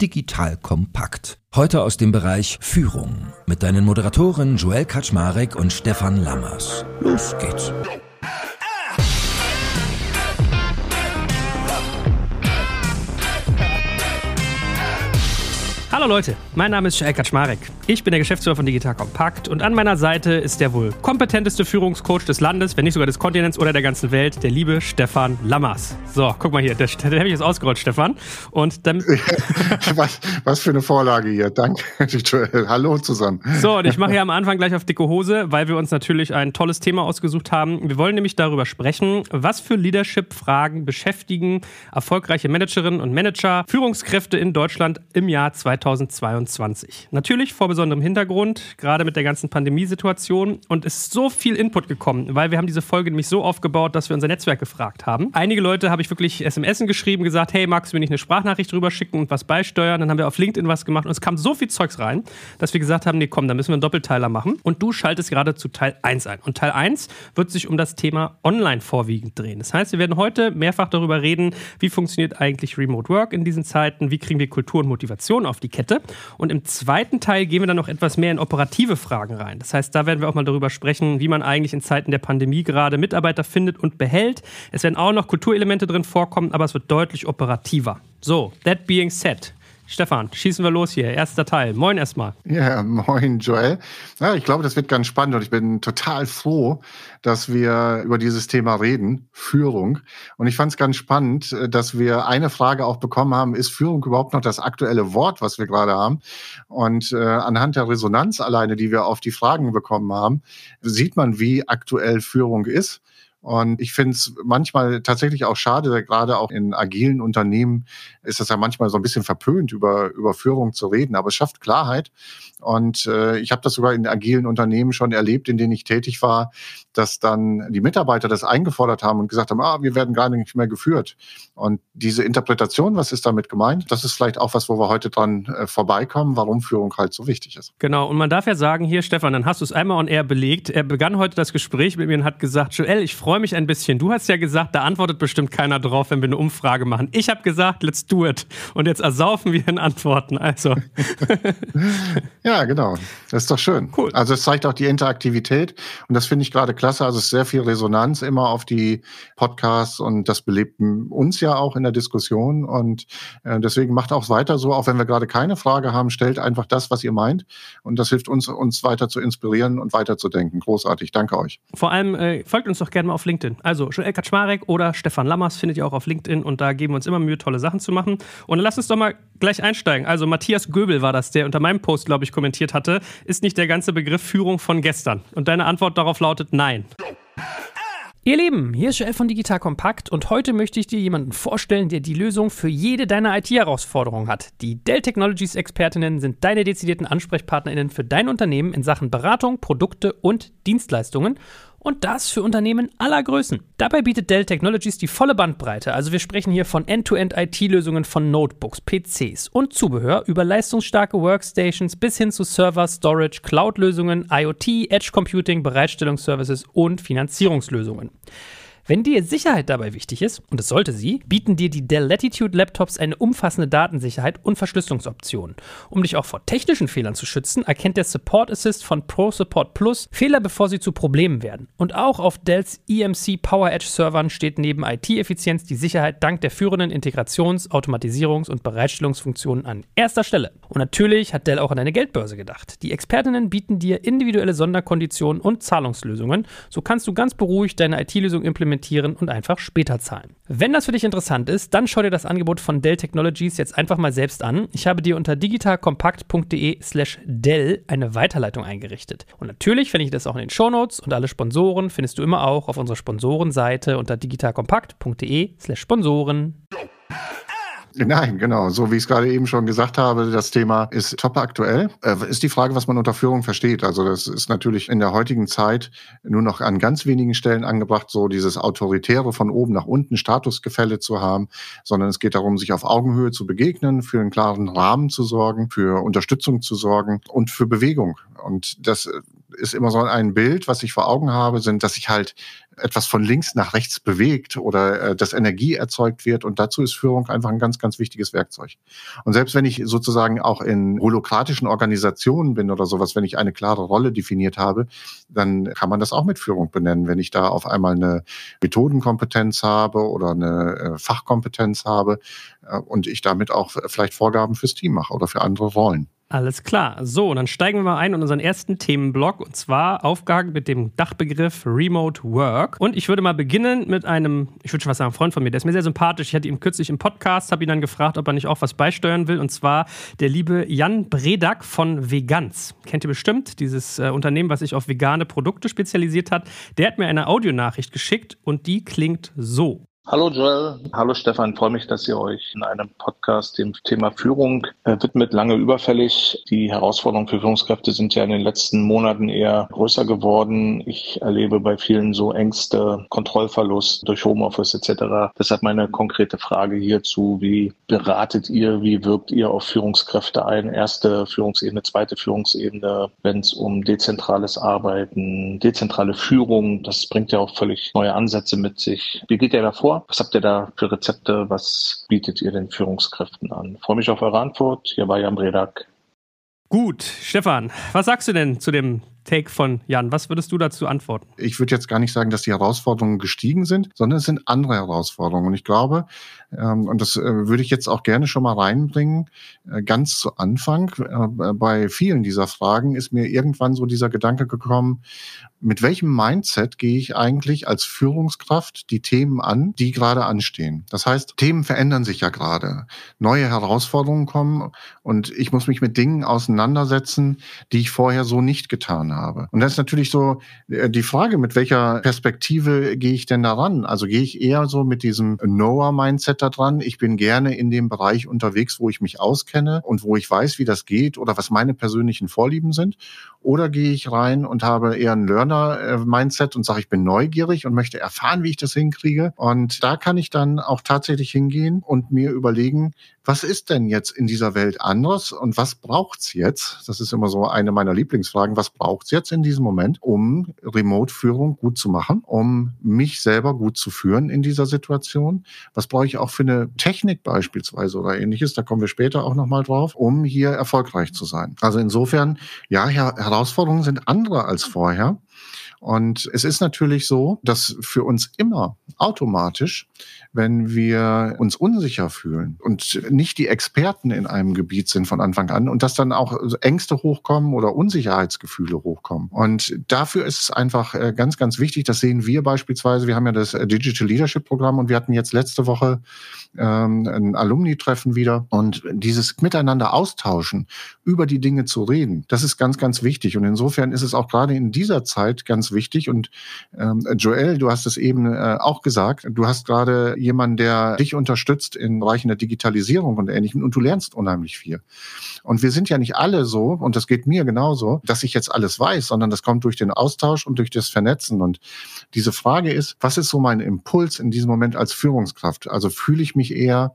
Digital kompakt. Heute aus dem Bereich Führung mit deinen Moderatoren Joel Kaczmarek und Stefan Lammers. Los geht's. Hallo Leute, mein Name ist Joel Kaczmarek. Ich bin der Geschäftsführer von Digital Compact und an meiner Seite ist der wohl kompetenteste Führungscoach des Landes, wenn nicht sogar des Kontinents oder der ganzen Welt, der liebe Stefan Lammers. So, guck mal hier, der, der habe ich jetzt ausgerollt, Stefan. Und dann was, was für eine Vorlage hier. Danke. Hallo zusammen. So, und ich mache hier am Anfang gleich auf dicke Hose, weil wir uns natürlich ein tolles Thema ausgesucht haben. Wir wollen nämlich darüber sprechen, was für Leadership-Fragen beschäftigen erfolgreiche Managerinnen und Manager, Führungskräfte in Deutschland im Jahr 2020. 2022. Natürlich vor besonderem Hintergrund, gerade mit der ganzen Pandemiesituation. Und es ist so viel Input gekommen, weil wir haben diese Folge nämlich so aufgebaut, dass wir unser Netzwerk gefragt haben. Einige Leute habe ich wirklich SMS geschrieben, gesagt, hey, magst du mir nicht eine Sprachnachricht drüber schicken und was beisteuern? Dann haben wir auf LinkedIn was gemacht und es kam so viel Zeugs rein, dass wir gesagt haben, nee, komm, da müssen wir einen Doppelteiler machen. Und du schaltest gerade zu Teil 1 ein. Und Teil 1 wird sich um das Thema Online vorwiegend drehen. Das heißt, wir werden heute mehrfach darüber reden, wie funktioniert eigentlich Remote Work in diesen Zeiten, wie kriegen wir Kultur und Motivation auf die Kette. Und im zweiten Teil gehen wir dann noch etwas mehr in operative Fragen rein. Das heißt, da werden wir auch mal darüber sprechen, wie man eigentlich in Zeiten der Pandemie gerade Mitarbeiter findet und behält. Es werden auch noch Kulturelemente drin vorkommen, aber es wird deutlich operativer. So, that being said, Stefan, schießen wir los hier. Erster Teil. Moin erstmal. Ja, moin Joel. Ja, ich glaube, das wird ganz spannend und ich bin total froh, dass wir über dieses Thema reden, Führung. Und ich fand es ganz spannend, dass wir eine Frage auch bekommen haben, ist Führung überhaupt noch das aktuelle Wort, was wir gerade haben? Und äh, anhand der Resonanz alleine, die wir auf die Fragen bekommen haben, sieht man, wie aktuell Führung ist. Und ich finde es manchmal tatsächlich auch schade, gerade auch in agilen Unternehmen ist das ja manchmal so ein bisschen verpönt, über, über Führung zu reden. Aber es schafft Klarheit. Und äh, ich habe das sogar in agilen Unternehmen schon erlebt, in denen ich tätig war, dass dann die Mitarbeiter das eingefordert haben und gesagt haben, ah, wir werden gar nicht mehr geführt. Und diese Interpretation, was ist damit gemeint, das ist vielleicht auch was, wo wir heute dran äh, vorbeikommen, warum Führung halt so wichtig ist. Genau, und man darf ja sagen, hier Stefan, dann hast du es einmal on air belegt. Er begann heute das Gespräch mit mir und hat gesagt, Joel, ich freue mich ein bisschen. Du hast ja gesagt, da antwortet bestimmt keiner drauf, wenn wir eine Umfrage machen. Ich habe gesagt, let's do it. Und jetzt ersaufen wir in Antworten. Also. ja, genau. Das ist doch schön. Cool. Also es zeigt auch die Interaktivität und das finde ich gerade klasse. Also es ist sehr viel Resonanz immer auf die Podcasts und das belebt uns ja auch in der Diskussion und äh, deswegen macht auch weiter so, auch wenn wir gerade keine Frage haben, stellt einfach das, was ihr meint und das hilft uns, uns weiter zu inspirieren und weiterzudenken. Großartig. Danke euch. Vor allem äh, folgt uns doch gerne mal auf LinkedIn. Also Joel Kaczmarek oder Stefan Lammers findet ihr auch auf LinkedIn und da geben wir uns immer Mühe, tolle Sachen zu machen. Und lass uns doch mal gleich einsteigen. Also Matthias Göbel war das, der unter meinem Post, glaube ich, kommentiert hatte, ist nicht der ganze Begriff Führung von gestern. Und deine Antwort darauf lautet nein. Ihr Lieben, hier ist Joel von Digital Kompakt und heute möchte ich dir jemanden vorstellen, der die Lösung für jede deiner IT-Herausforderungen hat. Die Dell Technologies Expertinnen sind deine dezidierten AnsprechpartnerInnen für dein Unternehmen in Sachen Beratung, Produkte und Dienstleistungen und das für Unternehmen aller Größen. Dabei bietet Dell Technologies die volle Bandbreite. Also wir sprechen hier von End-to-End-IT-Lösungen von Notebooks, PCs und Zubehör über leistungsstarke Workstations bis hin zu Server, Storage, Cloud-Lösungen, IoT, Edge Computing, Bereitstellungsservices und Finanzierungslösungen. Wenn dir Sicherheit dabei wichtig ist, und es sollte sie, bieten dir die Dell Latitude Laptops eine umfassende Datensicherheit und Verschlüsselungsoptionen. Um dich auch vor technischen Fehlern zu schützen, erkennt der Support Assist von Pro Support Plus Fehler, bevor sie zu Problemen werden. Und auch auf Dells EMC Power Edge Servern steht neben IT-Effizienz die Sicherheit dank der führenden Integrations-, Automatisierungs- und Bereitstellungsfunktionen an erster Stelle. Und natürlich hat Dell auch an eine Geldbörse gedacht. Die Expertinnen bieten dir individuelle Sonderkonditionen und Zahlungslösungen. So kannst du ganz beruhigt deine IT-Lösung implementieren implementieren und einfach später zahlen. Wenn das für dich interessant ist, dann schau dir das Angebot von Dell Technologies jetzt einfach mal selbst an. Ich habe dir unter digitalkompakt.de/slash Dell eine Weiterleitung eingerichtet. Und natürlich finde ich das auch in den Shownotes und alle Sponsoren findest du immer auch auf unserer Sponsorenseite unter digitalkompakt.de/slash Sponsoren. Nein, genau. So wie ich es gerade eben schon gesagt habe, das Thema ist top aktuell. Äh, ist die Frage, was man unter Führung versteht. Also das ist natürlich in der heutigen Zeit nur noch an ganz wenigen Stellen angebracht, so dieses Autoritäre von oben nach unten Statusgefälle zu haben, sondern es geht darum, sich auf Augenhöhe zu begegnen, für einen klaren Rahmen zu sorgen, für Unterstützung zu sorgen und für Bewegung. Und das ist immer so ein Bild, was ich vor Augen habe, sind, dass ich halt etwas von links nach rechts bewegt oder äh, dass Energie erzeugt wird. Und dazu ist Führung einfach ein ganz, ganz wichtiges Werkzeug. Und selbst wenn ich sozusagen auch in holokratischen Organisationen bin oder sowas, wenn ich eine klare Rolle definiert habe, dann kann man das auch mit Führung benennen. Wenn ich da auf einmal eine Methodenkompetenz habe oder eine äh, Fachkompetenz habe äh, und ich damit auch vielleicht Vorgaben fürs Team mache oder für andere Rollen. Alles klar. So, dann steigen wir mal ein in unseren ersten Themenblock und zwar aufgehangen mit dem Dachbegriff Remote Work. Und ich würde mal beginnen mit einem, ich würde schon was sagen, Freund von mir, der ist mir sehr sympathisch. Ich hatte ihn kürzlich im Podcast, habe ihn dann gefragt, ob er nicht auch was beisteuern will und zwar der liebe Jan Bredak von Veganz. Kennt ihr bestimmt, dieses äh, Unternehmen, was sich auf vegane Produkte spezialisiert hat. Der hat mir eine Audionachricht geschickt und die klingt so. Hallo Joel, hallo Stefan, freue mich, dass ihr euch in einem Podcast dem Thema Führung äh, widmet. Lange überfällig. Die Herausforderungen für Führungskräfte sind ja in den letzten Monaten eher größer geworden. Ich erlebe bei vielen so Ängste, Kontrollverlust durch Homeoffice etc. Deshalb meine konkrete Frage hierzu, wie beratet ihr, wie wirkt ihr auf Führungskräfte ein? Erste Führungsebene, zweite Führungsebene, wenn es um dezentrales Arbeiten, dezentrale Führung, das bringt ja auch völlig neue Ansätze mit sich. Wie geht ihr Was habt ihr da für Rezepte? Was bietet ihr den Führungskräften an? Ich freue mich auf eure Antwort. Hier bei Jan Bredak. Gut, Stefan, was sagst du denn zu dem Take von Jan. Was würdest du dazu antworten? Ich würde jetzt gar nicht sagen, dass die Herausforderungen gestiegen sind, sondern es sind andere Herausforderungen. Und ich glaube, ähm, und das äh, würde ich jetzt auch gerne schon mal reinbringen, äh, ganz zu Anfang, äh, bei vielen dieser Fragen ist mir irgendwann so dieser Gedanke gekommen, mit welchem Mindset gehe ich eigentlich als Führungskraft die Themen an, die gerade anstehen? Das heißt, Themen verändern sich ja gerade. Neue Herausforderungen kommen und ich muss mich mit Dingen auseinandersetzen, die ich vorher so nicht getan habe. Und das ist natürlich so äh, die Frage, mit welcher Perspektive gehe ich denn daran? Also gehe ich eher so mit diesem Knower-Mindset da dran? Ich bin gerne in dem Bereich unterwegs, wo ich mich auskenne und wo ich weiß, wie das geht oder was meine persönlichen Vorlieben sind. Oder gehe ich rein und habe eher ein Learner-Mindset und sage, ich bin neugierig und möchte erfahren, wie ich das hinkriege. Und da kann ich dann auch tatsächlich hingehen und mir überlegen, was ist denn jetzt in dieser Welt anders und was braucht's jetzt? Das ist immer so eine meiner Lieblingsfragen. Was braucht's jetzt in diesem Moment, um Remote-Führung gut zu machen, um mich selber gut zu führen in dieser Situation? Was brauche ich auch für eine Technik beispielsweise oder ähnliches? Da kommen wir später auch nochmal drauf, um hier erfolgreich zu sein. Also insofern, ja, Herausforderungen sind andere als vorher. Und es ist natürlich so, dass für uns immer automatisch wenn wir uns unsicher fühlen und nicht die Experten in einem Gebiet sind von Anfang an und dass dann auch Ängste hochkommen oder Unsicherheitsgefühle hochkommen. Und dafür ist es einfach äh, ganz, ganz wichtig, das sehen wir beispielsweise, wir haben ja das äh, Digital Leadership Programm und wir hatten jetzt letzte Woche ähm, ein Alumni-Treffen wieder und dieses Miteinander austauschen, über die Dinge zu reden, das ist ganz, ganz wichtig. Und insofern ist es auch gerade in dieser Zeit ganz wichtig. Und ähm, Joel, du hast es eben äh, auch gesagt, du hast gerade jemand, der dich unterstützt in Bereichen der Digitalisierung und Ähnlichem und du lernst unheimlich viel. Und wir sind ja nicht alle so, und das geht mir genauso, dass ich jetzt alles weiß, sondern das kommt durch den Austausch und durch das Vernetzen. Und diese Frage ist, was ist so mein Impuls in diesem Moment als Führungskraft? Also fühle ich mich eher,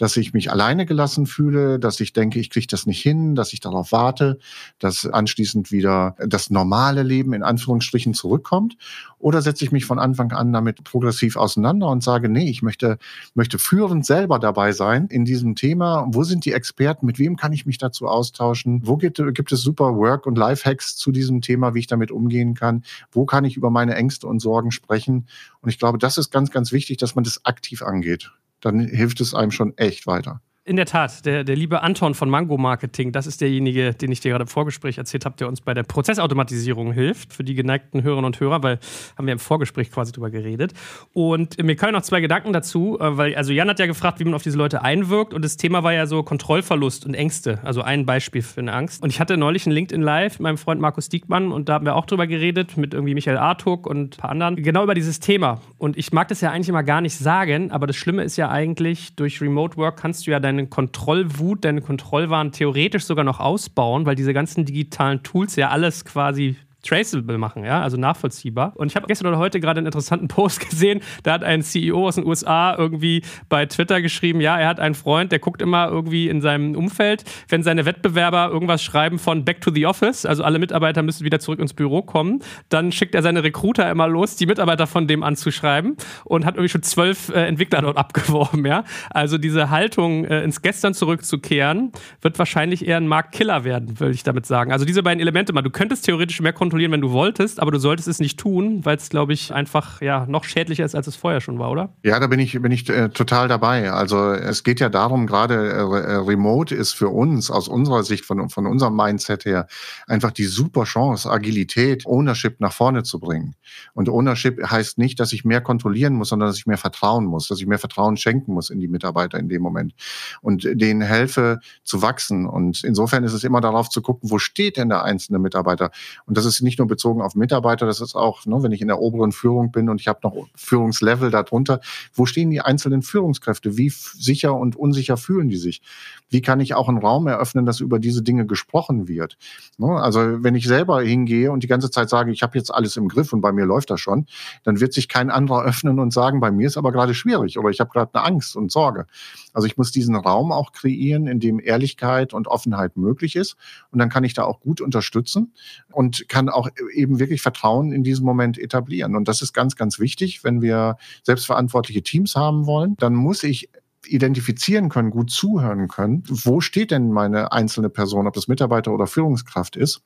dass ich mich alleine gelassen fühle, dass ich denke, ich kriege das nicht hin, dass ich darauf warte, dass anschließend wieder das normale Leben in Anführungsstrichen zurückkommt? Oder setze ich mich von Anfang an damit progressiv auseinander und sage, nee, ich möchte, möchte führend selber dabei sein in diesem Thema. Wo sind die Experten? Mit wem kann ich mich dazu austauschen? Wo gibt, gibt es super Work- und Lifehacks zu diesem Thema, wie ich damit umgehen kann? Wo kann ich über meine Ängste und Sorgen sprechen? Und ich glaube, das ist ganz, ganz wichtig, dass man das aktiv angeht dann hilft es einem schon echt weiter. In der Tat, der, der liebe Anton von Mango Marketing, das ist derjenige, den ich dir gerade im Vorgespräch erzählt habe, der uns bei der Prozessautomatisierung hilft, für die geneigten Hörerinnen und Hörer, weil haben wir im Vorgespräch quasi drüber geredet. Und mir kamen noch zwei Gedanken dazu, äh, weil, also Jan hat ja gefragt, wie man auf diese Leute einwirkt und das Thema war ja so Kontrollverlust und Ängste, also ein Beispiel für eine Angst. Und ich hatte neulich ein LinkedIn Live mit meinem Freund Markus Diekmann und da haben wir auch drüber geredet, mit irgendwie Michael Artuk und ein paar anderen, genau über dieses Thema. Und ich mag das ja eigentlich immer gar nicht sagen, aber das Schlimme ist ja eigentlich, durch Remote Work kannst du ja deine Kontrollwut, deine Kontrollwahn theoretisch sogar noch ausbauen, weil diese ganzen digitalen Tools ja alles quasi traceable machen, ja, also nachvollziehbar. Und ich habe gestern oder heute gerade einen interessanten Post gesehen, da hat ein CEO aus den USA irgendwie bei Twitter geschrieben, ja, er hat einen Freund, der guckt immer irgendwie in seinem Umfeld, wenn seine Wettbewerber irgendwas schreiben von Back to the Office, also alle Mitarbeiter müssen wieder zurück ins Büro kommen, dann schickt er seine Recruiter immer los, die Mitarbeiter von dem anzuschreiben und hat irgendwie schon zwölf äh, Entwickler dort abgeworben, ja. Also diese Haltung, äh, ins Gestern zurückzukehren, wird wahrscheinlich eher ein Marktkiller werden, würde ich damit sagen. Also diese beiden Elemente mal, du könntest theoretisch mehr kontrollieren, wenn du wolltest, aber du solltest es nicht tun, weil es, glaube ich, einfach ja noch schädlicher ist, als es vorher schon war, oder? Ja, da bin ich, bin ich äh, total dabei. Also es geht ja darum, gerade äh, äh, Remote ist für uns aus unserer Sicht, von, von unserem Mindset her, einfach die super Chance, Agilität, Ownership nach vorne zu bringen. Und Ownership heißt nicht, dass ich mehr kontrollieren muss, sondern dass ich mehr vertrauen muss, dass ich mehr Vertrauen schenken muss in die Mitarbeiter in dem Moment und denen helfe zu wachsen. Und insofern ist es immer darauf zu gucken, wo steht denn der einzelne Mitarbeiter? Und das ist nicht nur bezogen auf Mitarbeiter, das ist auch, ne, wenn ich in der oberen Führung bin und ich habe noch Führungslevel darunter, wo stehen die einzelnen Führungskräfte? Wie sicher und unsicher fühlen die sich? Wie kann ich auch einen Raum eröffnen, dass über diese Dinge gesprochen wird? Ne, also wenn ich selber hingehe und die ganze Zeit sage, ich habe jetzt alles im Griff und bei mir läuft das schon, dann wird sich kein anderer öffnen und sagen, bei mir ist aber gerade schwierig oder ich habe gerade eine Angst und Sorge. Also ich muss diesen Raum auch kreieren, in dem Ehrlichkeit und Offenheit möglich ist. Und dann kann ich da auch gut unterstützen und kann auch eben wirklich Vertrauen in diesem Moment etablieren. Und das ist ganz, ganz wichtig, wenn wir selbstverantwortliche Teams haben wollen. Dann muss ich identifizieren können, gut zuhören können. Wo steht denn meine einzelne Person, ob das Mitarbeiter oder Führungskraft ist?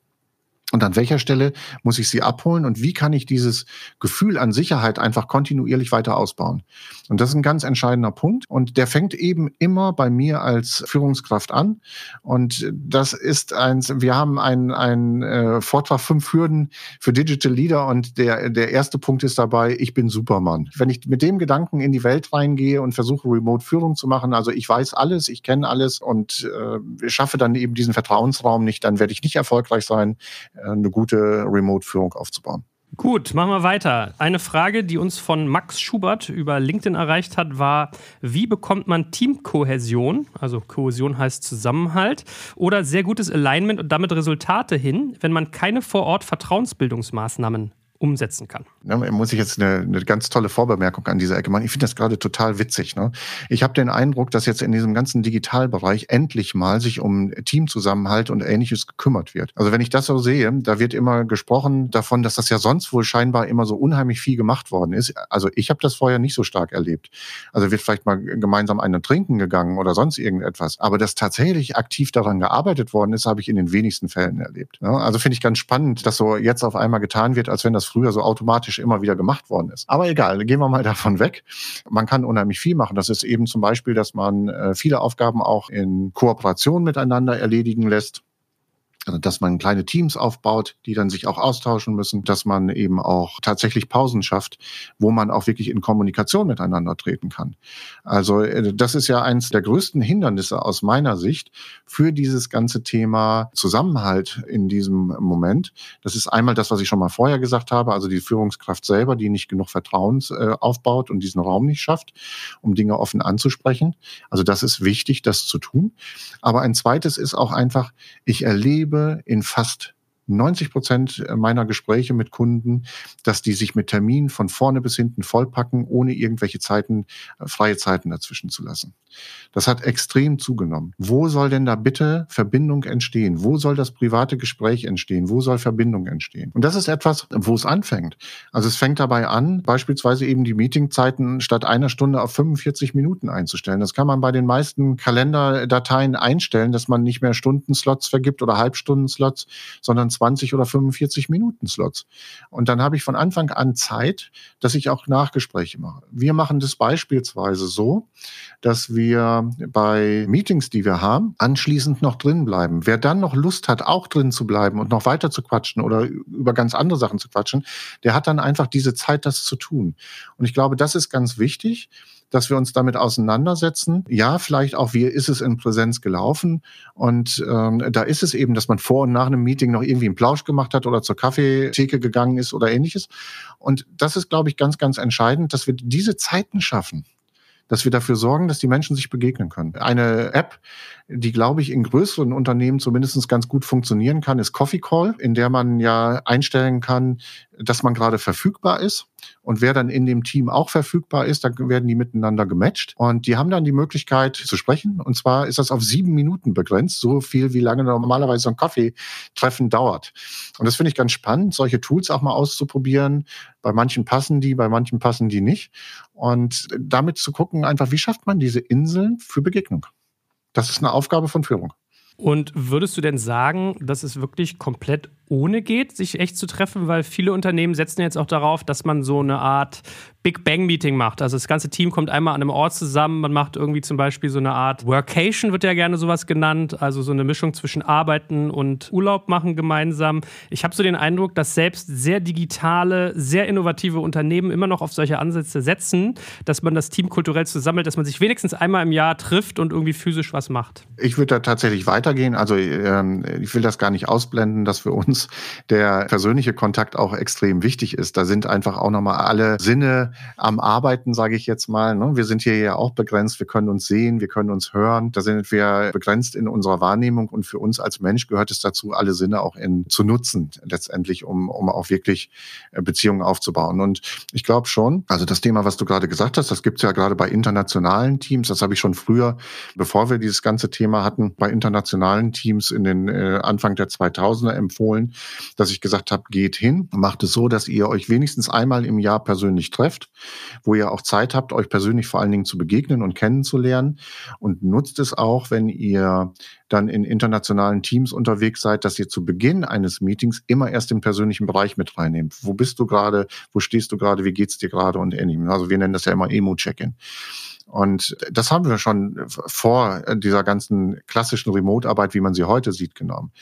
Und an welcher Stelle muss ich sie abholen und wie kann ich dieses Gefühl an Sicherheit einfach kontinuierlich weiter ausbauen? Und das ist ein ganz entscheidender Punkt. Und der fängt eben immer bei mir als Führungskraft an. Und das ist eins, wir haben einen, einen äh, Vortrag fünf Hürden für Digital Leader und der, der erste Punkt ist dabei, ich bin Superman. Wenn ich mit dem Gedanken in die Welt reingehe und versuche, Remote-Führung zu machen, also ich weiß alles, ich kenne alles und äh, schaffe dann eben diesen Vertrauensraum nicht, dann werde ich nicht erfolgreich sein eine gute Remote-Führung aufzubauen. Gut, machen wir weiter. Eine Frage, die uns von Max Schubert über LinkedIn erreicht hat, war, wie bekommt man Teamkohäsion, also Kohäsion heißt Zusammenhalt, oder sehr gutes Alignment und damit Resultate hin, wenn man keine vor Ort Vertrauensbildungsmaßnahmen umsetzen kann. Ja, muss ich jetzt eine, eine, ganz tolle Vorbemerkung an dieser Ecke machen. Ich finde das gerade total witzig. Ne? Ich habe den Eindruck, dass jetzt in diesem ganzen Digitalbereich endlich mal sich um Teamzusammenhalt und Ähnliches gekümmert wird. Also wenn ich das so sehe, da wird immer gesprochen davon, dass das ja sonst wohl scheinbar immer so unheimlich viel gemacht worden ist. Also ich habe das vorher nicht so stark erlebt. Also wird vielleicht mal gemeinsam einen trinken gegangen oder sonst irgendetwas. Aber dass tatsächlich aktiv daran gearbeitet worden ist, habe ich in den wenigsten Fällen erlebt. Ne? Also finde ich ganz spannend, dass so jetzt auf einmal getan wird, als wenn das früher so automatisch immer wieder gemacht worden ist. Aber egal, gehen wir mal davon weg. Man kann unheimlich viel machen. Das ist eben zum Beispiel, dass man äh, viele Aufgaben auch in Kooperation miteinander erledigen lässt. Also, dass man kleine Teams aufbaut, die dann sich auch austauschen müssen, dass man eben auch tatsächlich Pausen schafft, wo man auch wirklich in Kommunikation miteinander treten kann. Also äh, das ist ja eins der größten Hindernisse aus meiner Sicht für dieses ganze Thema Zusammenhalt in diesem Moment. Das ist einmal das, was ich schon mal vorher gesagt habe, also die Führungskraft selber, die nicht genug Vertrauens äh, aufbaut und diesen Raum nicht schafft, um Dinge offen anzusprechen. Also das ist wichtig, das zu tun. Aber ein zweites ist auch einfach, ich erlebe erlebe in fast 90 Prozent meiner Gespräche mit Kunden, dass die sich mit Terminen von vorne bis hinten vollpacken, ohne irgendwelche Zeiten, äh, freie Zeiten dazwischen zu lassen. Das hat extrem zugenommen. Wo soll denn da bitte Verbindung entstehen? Wo soll das private Gespräch entstehen? Wo soll Verbindung entstehen? Und das ist etwas, wo es anfängt. Also es fängt dabei an, beispielsweise eben die Meetingzeiten statt einer Stunde auf 45 Minuten einzustellen. Das kann man bei den meisten Kalenderdateien einstellen, dass man nicht mehr Stundenslots vergibt oder Halbstundenslots, sondern 20 oder 45 Minuten Slots. Und dann habe ich von Anfang an Zeit, dass ich auch Nachgespräche mache. Wir machen das beispielsweise so, dass wir bei Meetings, die wir haben, anschließend noch drin bleiben. Wer dann noch Lust hat, auch drin zu bleiben und noch weiter zu quatschen oder über ganz andere Sachen zu quatschen, der hat dann einfach diese Zeit, das zu tun. Und ich glaube, das ist ganz wichtig dass wir uns damit auseinandersetzen. Ja, vielleicht auch, wie ist es in Präsenz gelaufen? Und ähm, da ist es eben, dass man vor und nach einem Meeting noch irgendwie einen Plausch gemacht hat oder zur Kaffeetheke gegangen ist oder ähnliches. Und das ist, glaube ich, ganz, ganz entscheidend, dass wir diese Zeiten schaffen dass wir dafür sorgen, dass die Menschen sich begegnen können. Eine App, die, glaube ich, in größeren Unternehmen zumindest ganz gut funktionieren kann, ist Coffee Call, in der man ja einstellen kann, dass man gerade verfügbar ist. Und wer dann in dem Team auch verfügbar ist, dann werden die miteinander gematcht. Und die haben dann die Möglichkeit zu sprechen. Und zwar ist das auf sieben Minuten begrenzt, so viel wie lange normalerweise so ein Kaffeetreffen dauert. Und das finde ich ganz spannend, solche Tools auch mal auszuprobieren. Bei manchen passen die, bei manchen passen die nicht. Und damit zu gucken, einfach, wie schafft man diese Inseln für Begegnung? Das ist eine Aufgabe von Führung. Und würdest du denn sagen, dass es wirklich komplett ohne geht, sich echt zu treffen? Weil viele Unternehmen setzen jetzt auch darauf, dass man so eine Art Big Bang Meeting macht. Also das ganze Team kommt einmal an einem Ort zusammen. Man macht irgendwie zum Beispiel so eine Art Workation, wird ja gerne sowas genannt. Also so eine Mischung zwischen Arbeiten und Urlaub machen gemeinsam. Ich habe so den Eindruck, dass selbst sehr digitale, sehr innovative Unternehmen immer noch auf solche Ansätze setzen, dass man das Team kulturell zusammelt, dass man sich wenigstens einmal im Jahr trifft und irgendwie physisch was macht. Ich würde da tatsächlich weitergehen. Also ähm, ich will das gar nicht ausblenden, dass für uns der persönliche Kontakt auch extrem wichtig ist. Da sind einfach auch nochmal alle Sinne am Arbeiten, sage ich jetzt mal. Ne? Wir sind hier ja auch begrenzt, wir können uns sehen, wir können uns hören. Da sind wir begrenzt in unserer Wahrnehmung und für uns als Mensch gehört es dazu, alle Sinne auch in, zu nutzen, letztendlich, um, um auch wirklich äh, Beziehungen aufzubauen. Und ich glaube schon, also das Thema, was du gerade gesagt hast, das gibt es ja gerade bei internationalen Teams, das habe ich schon früher, bevor wir dieses ganze Thema hatten, bei internationalen Teams in den äh, Anfang der 2000er empfohlen, dass ich gesagt habe, geht hin, macht es so, dass ihr euch wenigstens einmal im Jahr persönlich trefft wo ihr auch Zeit habt, euch persönlich vor allen Dingen zu begegnen und kennenzulernen. Und nutzt es auch, wenn ihr dann in internationalen Teams unterwegs seid, dass ihr zu Beginn eines Meetings immer erst den persönlichen Bereich mit reinnehmt. Wo bist du gerade? Wo stehst du gerade? Wie geht's dir gerade? Und ähnlichem. Also wir nennen das ja immer Emo-Check-In. Und das haben wir schon vor dieser ganzen klassischen Remote-Arbeit, wie man sie heute sieht, genommen.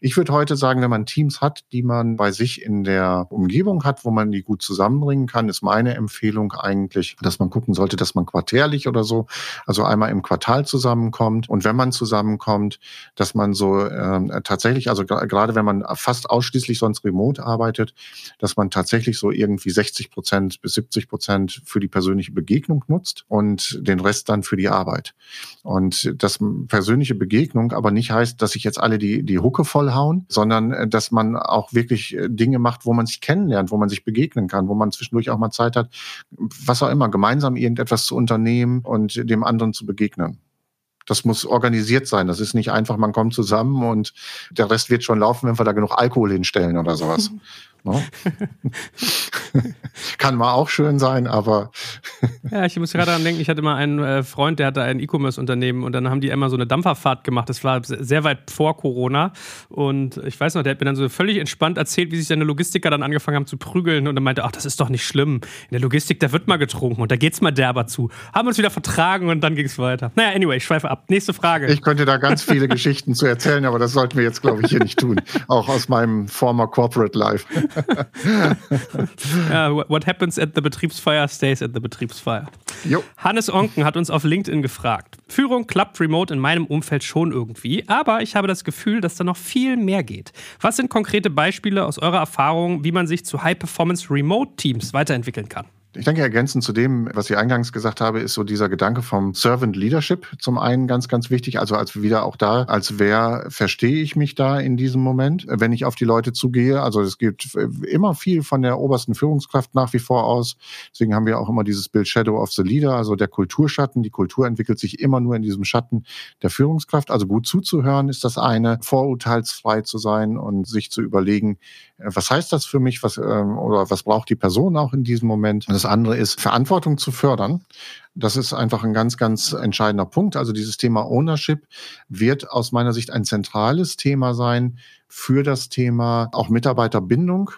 Ich würde heute sagen, wenn man Teams hat, die man bei sich in der Umgebung hat, wo man die gut zusammenbringen kann, ist meine Empfehlung eigentlich, dass man gucken sollte, dass man quartärlich oder so, also einmal im Quartal zusammenkommt. Und wenn man zusammenkommt, dass man so äh, tatsächlich, also gerade wenn man fast ausschließlich sonst remote arbeitet, dass man tatsächlich so irgendwie 60 Prozent bis 70 Prozent für die persönliche Begegnung nutzt und den Rest dann für die Arbeit. Und das persönliche Begegnung aber nicht heißt, dass sich jetzt alle die, die Hucke vollhauen, sondern äh, dass man auch wirklich äh, Dinge macht, wo man sich kennenlernt, wo man sich begegnen kann, wo man zwischendurch auch mal Zeit hat, was auch immer, gemeinsam irgendetwas zu unternehmen und dem anderen zu begegnen. Das muss organisiert sein. Das ist nicht einfach, man kommt zusammen und der Rest wird schon laufen, wenn wir da genug Alkohol hinstellen oder sowas. Ne? Kann mal auch schön sein, aber. ja, ich muss gerade daran denken, ich hatte mal einen äh, Freund, der hatte ein E-Commerce-Unternehmen und dann haben die immer so eine Dampferfahrt gemacht. Das war sehr weit vor Corona. Und ich weiß noch, der hat mir dann so völlig entspannt erzählt, wie sich seine Logistiker dann angefangen haben zu prügeln und dann meinte, ach, das ist doch nicht schlimm. In der Logistik, da wird mal getrunken und da geht's mal derber zu. Haben uns wieder vertragen und dann ging's weiter. Naja, anyway, ich schweife ab. Nächste Frage. Ich könnte da ganz viele Geschichten zu erzählen, aber das sollten wir jetzt, glaube ich, hier nicht tun. Auch aus meinem former Corporate Life. ja, what happens at the Betriebsfeier stays at the Betriebsfeier. Jo. Hannes Onken hat uns auf LinkedIn gefragt. Führung klappt remote in meinem Umfeld schon irgendwie, aber ich habe das Gefühl, dass da noch viel mehr geht. Was sind konkrete Beispiele aus eurer Erfahrung, wie man sich zu High-Performance Remote-Teams weiterentwickeln kann? Ich denke, ergänzend zu dem, was ich eingangs gesagt habe, ist so dieser Gedanke vom Servant Leadership zum einen ganz, ganz wichtig. Also als wieder auch da, als wer verstehe ich mich da in diesem Moment, wenn ich auf die Leute zugehe. Also es gibt immer viel von der obersten Führungskraft nach wie vor aus. Deswegen haben wir auch immer dieses Bild Shadow of the Leader, also der Kulturschatten. Die Kultur entwickelt sich immer nur in diesem Schatten der Führungskraft. Also gut zuzuhören ist das eine, vorurteilsfrei zu sein und sich zu überlegen, was heißt das für mich, was ähm, oder was braucht die Person auch in diesem Moment. Das andere ist, Verantwortung zu fördern. Das ist einfach ein ganz, ganz entscheidender Punkt. Also dieses Thema Ownership wird aus meiner Sicht ein zentrales Thema sein für das Thema auch Mitarbeiterbindung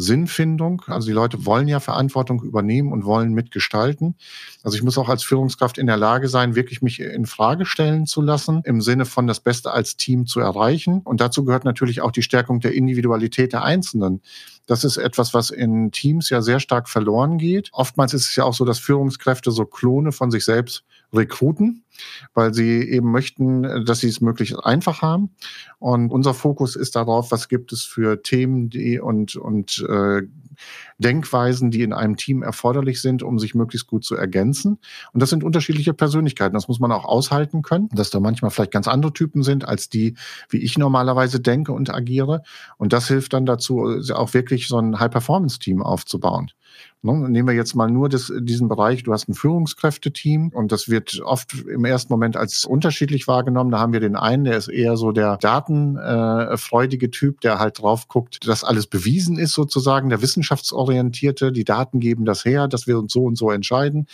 Sinnfindung. Also die Leute wollen ja Verantwortung übernehmen und wollen mitgestalten. Also ich muss auch als Führungskraft in der Lage sein, wirklich mich in Frage stellen zu lassen, im Sinne von das Beste als Team zu erreichen. Und dazu gehört natürlich auch die Stärkung der Individualität der Einzelnen. Das ist etwas, was in Teams ja sehr stark verloren geht. Oftmals ist es ja auch so, dass Führungskräfte so Klone von sich selbst rekruten, weil sie eben möchten, dass sie es möglichst einfach haben. Und unser Fokus ist darauf, was gibt es für Themen die und, und äh, Denkweisen, die in einem Team erforderlich sind, um sich möglichst gut zu ergänzen. Und das sind unterschiedliche Persönlichkeiten. Das muss man auch aushalten können, dass da manchmal vielleicht ganz andere Typen sind als die, wie ich normalerweise denke und agiere. Und das hilft dann dazu, auch wirklich so ein High-Performance-Team aufzubauen. Ne? Nehmen wir jetzt mal nur das, diesen Bereich, du hast ein Führungskräfteteam und das wird oft im ersten Moment als unterschiedlich wahrgenommen. Da haben wir den einen, der ist eher so der datenfreudige Typ, der halt drauf guckt, dass alles bewiesen ist sozusagen, der wissenschaftsorientierte, die Daten geben das her, dass wir uns so und so entscheiden.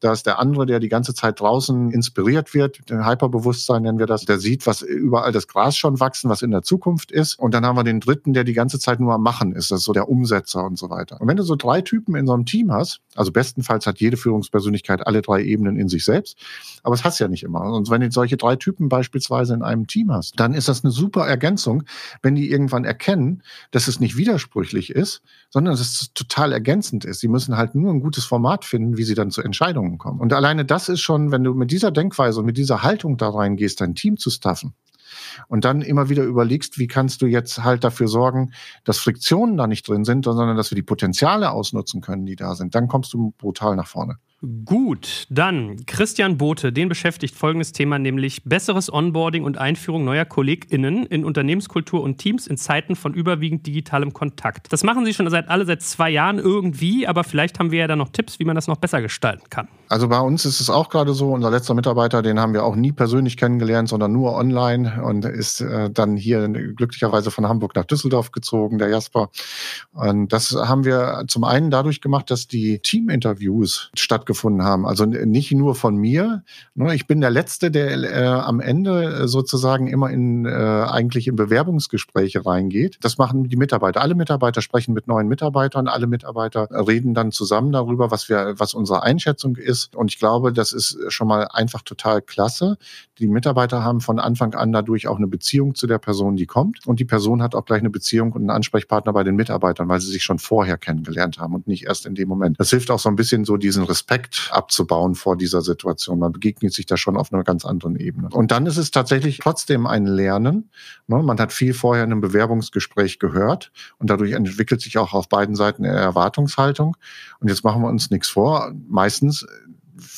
Da ist der andere, der die ganze Zeit draußen inspiriert wird, den Hyperbewusstsein nennen wir das, der sieht, was überall das Gras schon wachsen, was in der Zukunft ist. Und dann haben wir den dritten, der die ganze Zeit nur am Machen ist, das ist so der Umsetzer und so weiter. Und wenn du so drei Typen in so einem Team hast, also bestenfalls hat jede Führungspersönlichkeit alle drei Ebenen in sich selbst, aber es hast ja nicht immer. Und wenn du solche drei Typen beispielsweise in einem Team hast, dann ist das eine super Ergänzung, wenn die irgendwann erkennen, dass es nicht widersprüchlich ist, sondern dass es total ergänzend ist. Sie müssen halt nur ein gutes Format finden, wie sie dann zu Entscheidungen kommen. Und alleine das ist schon, wenn du mit dieser Denkweise und mit dieser Haltung da reingehst, dein Team zu staffen, und dann immer wieder überlegst, wie kannst du jetzt halt dafür sorgen, dass Friktionen da nicht drin sind, sondern dass wir die Potenziale ausnutzen können, die da sind, dann kommst du brutal nach vorne. Gut, dann Christian Bote, den beschäftigt folgendes Thema, nämlich besseres Onboarding und Einführung neuer KollegInnen in Unternehmenskultur und Teams in Zeiten von überwiegend digitalem Kontakt. Das machen Sie schon seit alle seit zwei Jahren irgendwie, aber vielleicht haben wir ja da noch Tipps, wie man das noch besser gestalten kann. Also bei uns ist es auch gerade so, unser letzter Mitarbeiter, den haben wir auch nie persönlich kennengelernt, sondern nur online und ist äh, dann hier glücklicherweise von Hamburg nach Düsseldorf gezogen, der Jasper. Und das haben wir zum einen dadurch gemacht, dass die Teaminterviews stattgefunden stattgefunden haben. Also nicht nur von mir. Ne? Ich bin der Letzte, der äh, am Ende sozusagen immer in äh, eigentlich in Bewerbungsgespräche reingeht. Das machen die Mitarbeiter. Alle Mitarbeiter sprechen mit neuen Mitarbeitern. Alle Mitarbeiter reden dann zusammen darüber, was wir, was unsere Einschätzung ist. Und ich glaube, das ist schon mal einfach total klasse. Die Mitarbeiter haben von Anfang an dadurch auch eine Beziehung zu der Person, die kommt. Und die Person hat auch gleich eine Beziehung und einen Ansprechpartner bei den Mitarbeitern, weil sie sich schon vorher kennengelernt haben und nicht erst in dem Moment. Das hilft auch so ein bisschen so diesen Respekt Respekt abzubauen vor dieser Situation. Man begegnet sich da schon auf einer ganz anderen Ebene. Und dann ist es tatsächlich trotzdem ein Lernen. Ne? Man hat viel vorher in einem Bewerbungsgespräch gehört und dadurch entwickelt sich auch auf beiden Seiten eine Erwartungshaltung. Und jetzt machen wir uns nichts vor. Meistens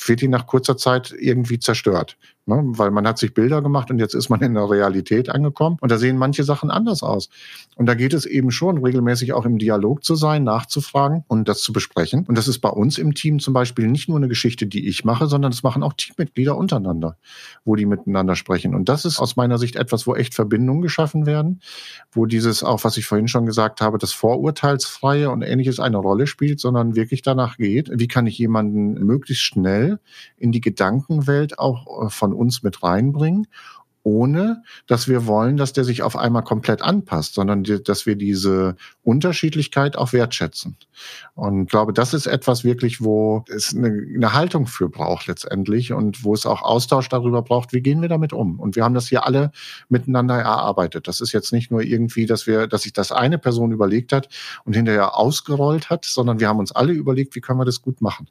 wird die nach kurzer Zeit irgendwie zerstört. Ne? Weil man hat sich Bilder gemacht und jetzt ist man in der Realität angekommen und da sehen manche Sachen anders aus. Und da geht es eben schon, regelmäßig auch im Dialog zu sein, nachzufragen und das zu besprechen. Und das ist bei uns im Team zum Beispiel nicht nur eine Geschichte, die ich mache, sondern das machen auch Teammitglieder untereinander, wo die miteinander sprechen. Und das ist aus meiner Sicht etwas, wo echt Verbindungen geschaffen werden, wo dieses auch, was ich vorhin schon gesagt habe, das Vorurteilsfreie und ähnliches eine Rolle spielt, sondern wirklich danach geht, wie kann ich jemanden möglichst schnell in die Gedankenwelt auch äh, von uns mit reinbringen, ohne dass wir wollen, dass der sich auf einmal komplett anpasst, sondern dass wir diese Unterschiedlichkeit auch wertschätzen. Und glaube, das ist etwas wirklich, wo es eine, eine, Haltung für braucht letztendlich und wo es auch Austausch darüber braucht, wie gehen wir damit um. Und wir haben das hier alle miteinander erarbeitet. Das ist jetzt nicht nur irgendwie, dass wir, dass sich das eine Person überlegt hat und hinterher ausgerollt hat, sondern wir haben uns alle überlegt, wie können wir das gut machen.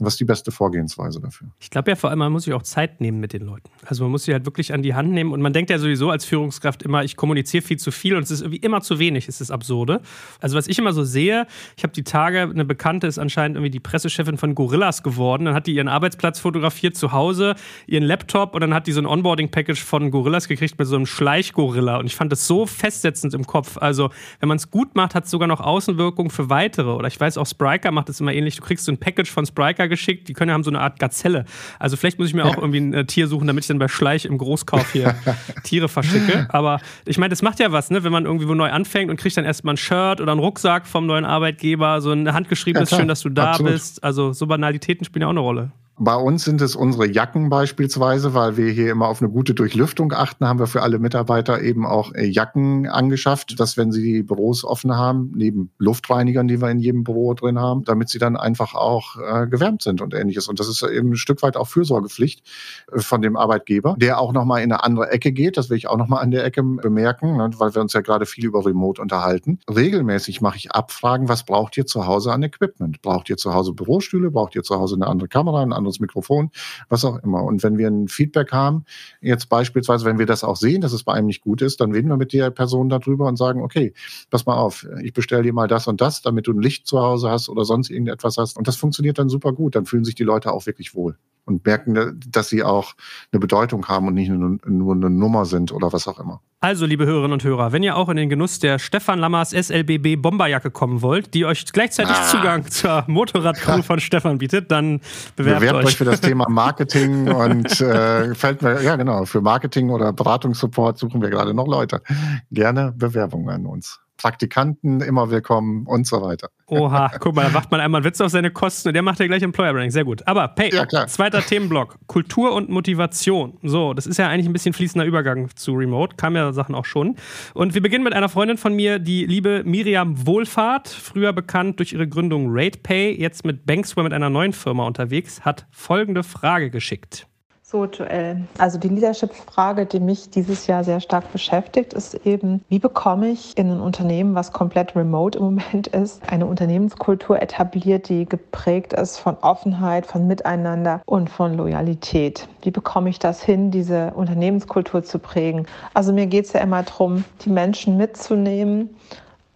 Was ist die beste Vorgehensweise dafür? Ich glaube ja vor allem, man muss sich auch Zeit nehmen mit den Leuten. Also man muss sie halt wirklich an die Hand nehmen und man denkt ja sowieso als Führungskraft immer, ich kommuniziere viel zu viel und es ist irgendwie immer zu wenig, ist das absurde. Also was ich immer so sehe, ich habe die Tage, eine Bekannte ist anscheinend irgendwie die Pressechefin von Gorillas geworden, dann hat die ihren Arbeitsplatz fotografiert zu Hause, ihren Laptop und dann hat die so ein Onboarding-Package von Gorillas gekriegt mit so einem Schleichgorilla und ich fand das so festsetzend im Kopf. Also wenn man es gut macht, hat es sogar noch Außenwirkung für weitere oder ich weiß auch Spriker macht es immer ähnlich, du kriegst so ein Package von Spriker geschickt. Die können haben so eine Art Gazelle. Also vielleicht muss ich mir auch irgendwie ein äh, Tier suchen, damit ich dann bei Schleich im Großkauf hier Tiere verschicke. Aber ich meine, das macht ja was, ne? wenn man irgendwie wo neu anfängt und kriegt dann erstmal ein Shirt oder einen Rucksack vom neuen Arbeitgeber, so ein handgeschriebenes, ja, schön, dass du da Absolut. bist. Also so Banalitäten spielen ja auch eine Rolle. Bei uns sind es unsere Jacken beispielsweise, weil wir hier immer auf eine gute Durchlüftung achten, haben wir für alle Mitarbeiter eben auch äh, Jacken angeschafft, dass wenn sie die Büros offen haben, neben Luftreinigern, die wir in jedem Büro drin haben, damit sie dann einfach auch äh, gewärmt sind und ähnliches. Und das ist eben ein Stück weit auch Fürsorgepflicht äh, von dem Arbeitgeber, der auch nochmal in eine andere Ecke geht. Das will ich auch nochmal an der Ecke bemerken, ne, weil wir uns ja gerade viel über Remote unterhalten. Regelmäßig mache ich Abfragen, was braucht ihr zu Hause an Equipment? Braucht ihr zu Hause Bürostühle? Braucht ihr zu Hause eine andere Kamera, eine andere anderes Mikrofon, was auch immer. Und wenn wir ein Feedback haben, jetzt beispielsweise, wenn wir das auch sehen, dass es bei einem nicht gut ist, dann reden wir mit der Person darüber und sagen, okay, pass mal auf, ich bestelle dir mal das und das, damit du ein Licht zu Hause hast oder sonst irgendetwas hast. Und das funktioniert dann super gut. Dann fühlen sich die Leute auch wirklich wohl und merken, dass sie auch eine Bedeutung haben und nicht nur, eine Nummer sind oder was auch immer. Also, liebe Hörerinnen und Hörer, wenn ihr auch in den Genuss der Stefan Lammers SLBB Bomberjacke kommen wollt, die euch gleichzeitig ah. Zugang zur Motorradcrew von Stefan bietet, dann bewerbt, bewerbt euch. euch für das Thema Marketing und äh, fällt mir, ja genau, für Marketing oder Beratungssupport suchen wir gerade noch Leute. Gerne Bewerbungen an uns. Praktikanten immer willkommen und so weiter. Oha, guck mal, da macht man einmal einen Witz auf seine Kosten und der macht ja gleich Employer Branding. Sehr gut. Aber, hey, ja, zweiter Themenblock. Kultur und Motivation. So, das ist ja eigentlich ein bisschen fließender Übergang zu Remote. Kam ja Sachen auch schon. Und wir beginnen mit einer Freundin von mir, die liebe Miriam Wohlfahrt, früher bekannt durch ihre Gründung RatePay, jetzt mit Banksware mit einer neuen Firma unterwegs, hat folgende Frage geschickt. So, Joel. Also die Leadership-Frage, die mich dieses Jahr sehr stark beschäftigt, ist eben, wie bekomme ich in ein Unternehmen, was komplett remote im Moment ist, eine Unternehmenskultur etabliert, die geprägt ist von Offenheit, von Miteinander und von Loyalität. Wie bekomme ich das hin, diese Unternehmenskultur zu prägen? Also mir geht es ja immer darum, die Menschen mitzunehmen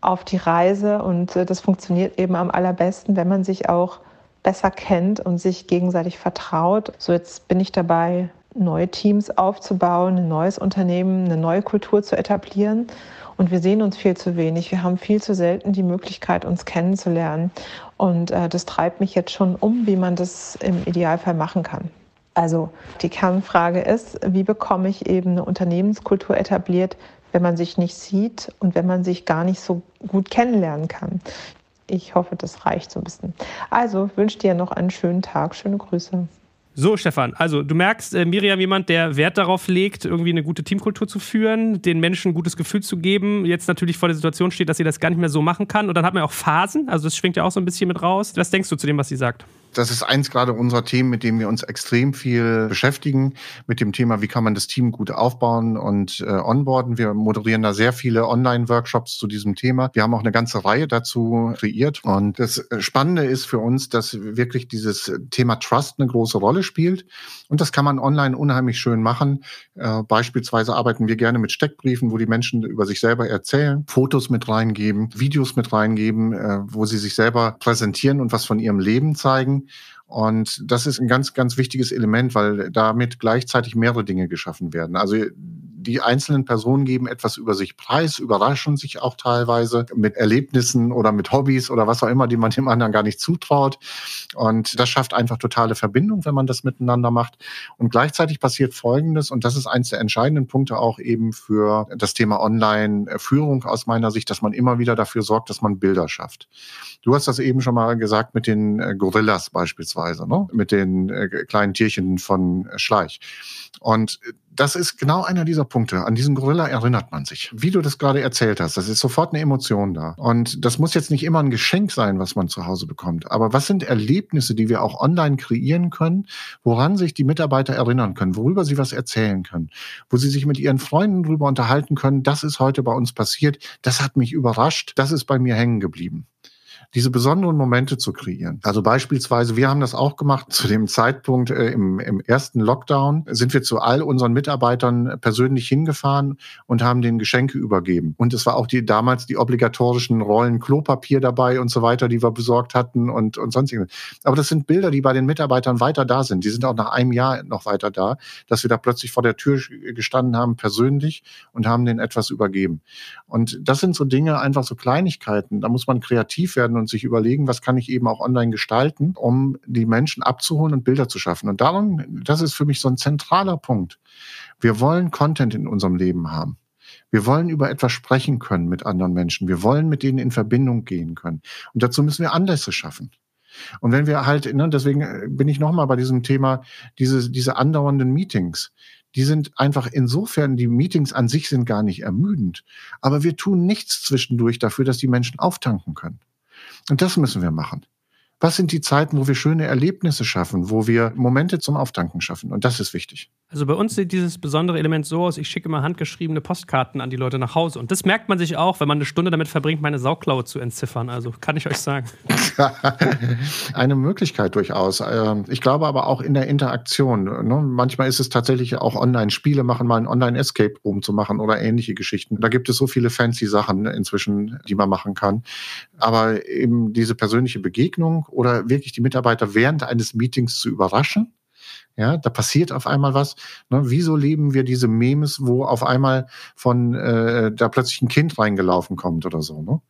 auf die Reise und äh, das funktioniert eben am allerbesten, wenn man sich auch besser kennt und sich gegenseitig vertraut. So jetzt bin ich dabei, neue Teams aufzubauen, ein neues Unternehmen, eine neue Kultur zu etablieren. Und wir sehen uns viel zu wenig. Wir haben viel zu selten die Möglichkeit, uns kennenzulernen. Und äh, das treibt mich jetzt schon um, wie man das im Idealfall machen kann. Also die Kernfrage ist, wie bekomme ich eben eine Unternehmenskultur etabliert, wenn man sich nicht sieht und wenn man sich gar nicht so gut kennenlernen kann ich hoffe, das reicht so ein bisschen. Also wünsche dir noch einen schönen Tag. Schöne Grüße. So, Stefan, also du merkst, äh, Miriam jemand, der Wert darauf legt, irgendwie eine gute Teamkultur zu führen, den Menschen ein gutes Gefühl zu geben, jetzt natürlich vor der Situation steht, dass sie das gar nicht mehr so machen kann. Und dann hat man auch Phasen, also das schwingt ja auch so ein bisschen mit raus. Was denkst du zu dem, was sie sagt? Das ist eins gerade unserer Themen, mit dem wir uns extrem viel beschäftigen, mit dem Thema, wie kann man das Team gut aufbauen und äh, onboarden. Wir moderieren da sehr viele Online-Workshops zu diesem Thema. Wir haben auch eine ganze Reihe dazu kreiert. Und das Spannende ist für uns, dass wirklich dieses Thema Trust eine große Rolle spielt. Und das kann man online unheimlich schön machen. Äh, beispielsweise arbeiten wir gerne mit Steckbriefen, wo die Menschen über sich selber erzählen, Fotos mit reingeben, Videos mit reingeben, äh, wo sie sich selber präsentieren und was von ihrem Leben zeigen. Und das ist ein ganz, ganz wichtiges Element, weil damit gleichzeitig mehrere Dinge geschaffen werden. Also die einzelnen Personen geben etwas über sich preis, überraschen sich auch teilweise mit Erlebnissen oder mit Hobbys oder was auch immer, die man dem anderen gar nicht zutraut. Und das schafft einfach totale Verbindung, wenn man das miteinander macht. Und gleichzeitig passiert Folgendes, und das ist eines der entscheidenden Punkte auch eben für das Thema Online-Führung aus meiner Sicht, dass man immer wieder dafür sorgt, dass man Bilder schafft. Du hast das eben schon mal gesagt mit den äh, Gorillas beispielsweise, ne? mit den äh, kleinen Tierchen von Schleich. Und das ist genau einer dieser Punkte. An diesen Gorilla erinnert man sich. Wie du das gerade erzählt hast, das ist sofort eine Emotion da. Und das muss jetzt nicht immer ein Geschenk sein, was man zu Hause bekommt. Aber was sind Erlebnisse, die wir auch online kreieren können, woran sich die Mitarbeiter erinnern können, worüber sie was erzählen können, wo sie sich mit ihren Freunden drüber unterhalten können, das ist heute bei uns passiert, das hat mich überrascht, das ist bei mir hängen geblieben diese besonderen Momente zu kreieren. Also beispielsweise, wir haben das auch gemacht zu dem Zeitpunkt äh, im, im ersten Lockdown, sind wir zu all unseren Mitarbeitern persönlich hingefahren und haben den Geschenke übergeben. Und es war auch die damals die obligatorischen Rollen Klopapier dabei und so weiter, die wir besorgt hatten und, und sonstiges. Aber das sind Bilder, die bei den Mitarbeitern weiter da sind. Die sind auch nach einem Jahr noch weiter da, dass wir da plötzlich vor der Tür gestanden haben, persönlich und haben denen etwas übergeben. Und das sind so Dinge, einfach so Kleinigkeiten. Da muss man kreativ werden und sich überlegen, was kann ich eben auch online gestalten, um die Menschen abzuholen und Bilder zu schaffen. Und darum, das ist für mich so ein zentraler Punkt. Wir wollen Content in unserem Leben haben. Wir wollen über etwas sprechen können mit anderen Menschen. Wir wollen mit denen in Verbindung gehen können. Und dazu müssen wir Anlässe schaffen. Und wenn wir halt, ne, deswegen bin ich nochmal bei diesem Thema, diese, diese andauernden Meetings, die sind einfach insofern, die Meetings an sich sind gar nicht ermüdend. Aber wir tun nichts zwischendurch dafür, dass die Menschen auftanken können. Und das müssen wir machen. Was sind die Zeiten, wo wir schöne Erlebnisse schaffen, wo wir Momente zum Auftanken schaffen? Und das ist wichtig. Also bei uns sieht dieses besondere Element so aus, ich schicke immer handgeschriebene Postkarten an die Leute nach Hause. Und das merkt man sich auch, wenn man eine Stunde damit verbringt, meine Sauklaue zu entziffern. Also kann ich euch sagen. Eine Möglichkeit durchaus. Ähm, ich glaube aber auch in der Interaktion. Ne? Manchmal ist es tatsächlich auch Online-Spiele machen, mal ein Online-Escape Room zu machen oder ähnliche Geschichten. Da gibt es so viele fancy Sachen inzwischen, die man machen kann. Aber eben diese persönliche Begegnung oder wirklich die Mitarbeiter während eines Meetings zu überraschen, ja, da passiert auf einmal was. Ne? Wieso leben wir diese Memes, wo auf einmal von äh, da plötzlich ein Kind reingelaufen kommt oder so? Ne?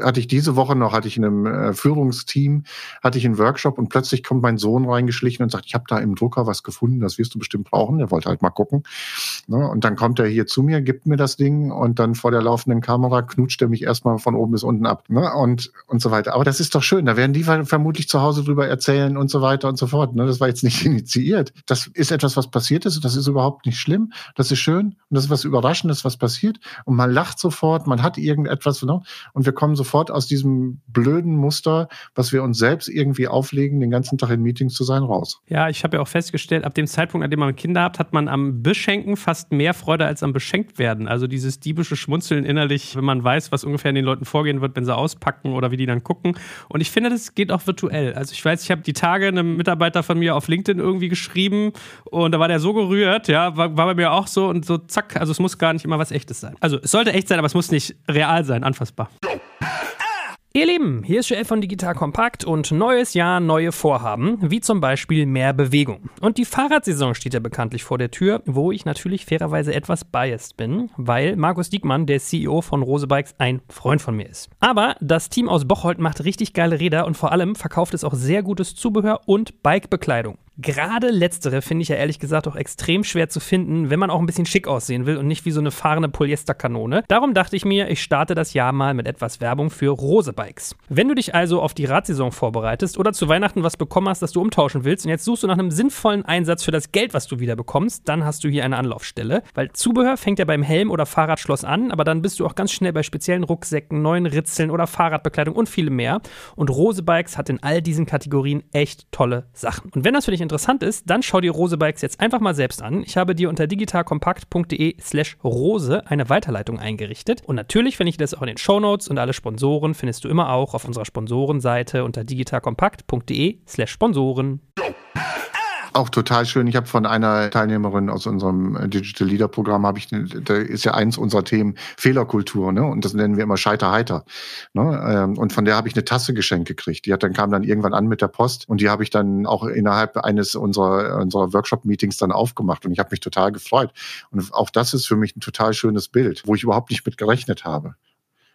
Hatte ich diese Woche noch, hatte ich in einem äh, Führungsteam, hatte ich einen Workshop und plötzlich kommt mein Sohn reingeschlichen und sagt, ich habe da im Drucker was gefunden, das wirst du bestimmt brauchen. Der wollte halt mal gucken. Ne? Und dann kommt er hier zu mir, gibt mir das Ding und dann vor der laufenden Kamera knutscht er mich erstmal von oben bis unten ab. Ne? Und, und so weiter. Aber das ist doch schön. Da werden die vermutlich zu Hause drüber erzählen und so weiter und so fort. Ne? Das war jetzt nicht initiiert. Das ist etwas, was passiert ist. Das ist überhaupt nicht schlimm. Das ist schön. Und das ist was Überraschendes, was passiert. Und man lacht sofort, man hat irgendetwas. Ne? Und wir kommen sofort aus diesem blöden Muster, was wir uns selbst irgendwie auflegen, den ganzen Tag in Meetings zu sein, raus. Ja, ich habe ja auch festgestellt, ab dem Zeitpunkt, an dem man Kinder hat, hat man am Beschenken fast mehr Freude als am beschenkt werden. Also dieses diebische Schmunzeln innerlich, wenn man weiß, was ungefähr in den Leuten vorgehen wird, wenn sie auspacken oder wie die dann gucken. Und ich finde, das geht auch virtuell. Also ich weiß, ich habe die Tage einem Mitarbeiter von mir auf LinkedIn irgendwie geschrieben und da war der so gerührt, ja, war, war bei mir auch so und so zack. Also es muss gar nicht immer was Echtes sein. Also es sollte echt sein, aber es muss nicht real sein, anfassbar. Ihr Lieben, hier ist Joel von Digital Kompakt und neues Jahr, neue Vorhaben, wie zum Beispiel mehr Bewegung. Und die Fahrradsaison steht ja bekanntlich vor der Tür, wo ich natürlich fairerweise etwas biased bin, weil Markus Diekmann, der CEO von Rose Bikes, ein Freund von mir ist. Aber das Team aus Bocholt macht richtig geile Räder und vor allem verkauft es auch sehr gutes Zubehör und Bikebekleidung. Gerade letztere finde ich ja ehrlich gesagt auch extrem schwer zu finden, wenn man auch ein bisschen schick aussehen will und nicht wie so eine fahrende Polyesterkanone. Darum dachte ich mir, ich starte das Jahr mal mit etwas Werbung für Rose Bikes. Wenn du dich also auf die Radsaison vorbereitest oder zu Weihnachten was bekommen hast, das du umtauschen willst und jetzt suchst du nach einem sinnvollen Einsatz für das Geld, was du wieder bekommst, dann hast du hier eine Anlaufstelle. Weil Zubehör fängt ja beim Helm oder Fahrradschloss an, aber dann bist du auch ganz schnell bei speziellen Rucksäcken, neuen Ritzeln oder Fahrradbekleidung und viele mehr. Und Rose Bikes hat in all diesen Kategorien echt tolle Sachen. Und wenn das für dich interessant ist, dann schau dir Rose Bikes jetzt einfach mal selbst an. Ich habe dir unter digitalkompakt.de slash rose eine Weiterleitung eingerichtet. Und natürlich finde ich das auch in den Shownotes und alle Sponsoren findest du immer auch auf unserer Sponsorenseite unter digitalkompakt.de slash Sponsoren. Auch total schön. Ich habe von einer Teilnehmerin aus unserem äh, Digital Leader Programm, habe ich, da ist ja eins unserer Themen Fehlerkultur, ne? Und das nennen wir immer Scheiterheiter. Ne? Ähm, und von der habe ich eine Tasse geschenkt gekriegt. Die hat dann kam dann irgendwann an mit der Post und die habe ich dann auch innerhalb eines unserer, unserer Workshop-Meetings dann aufgemacht und ich habe mich total gefreut. Und auch das ist für mich ein total schönes Bild, wo ich überhaupt nicht mit gerechnet habe.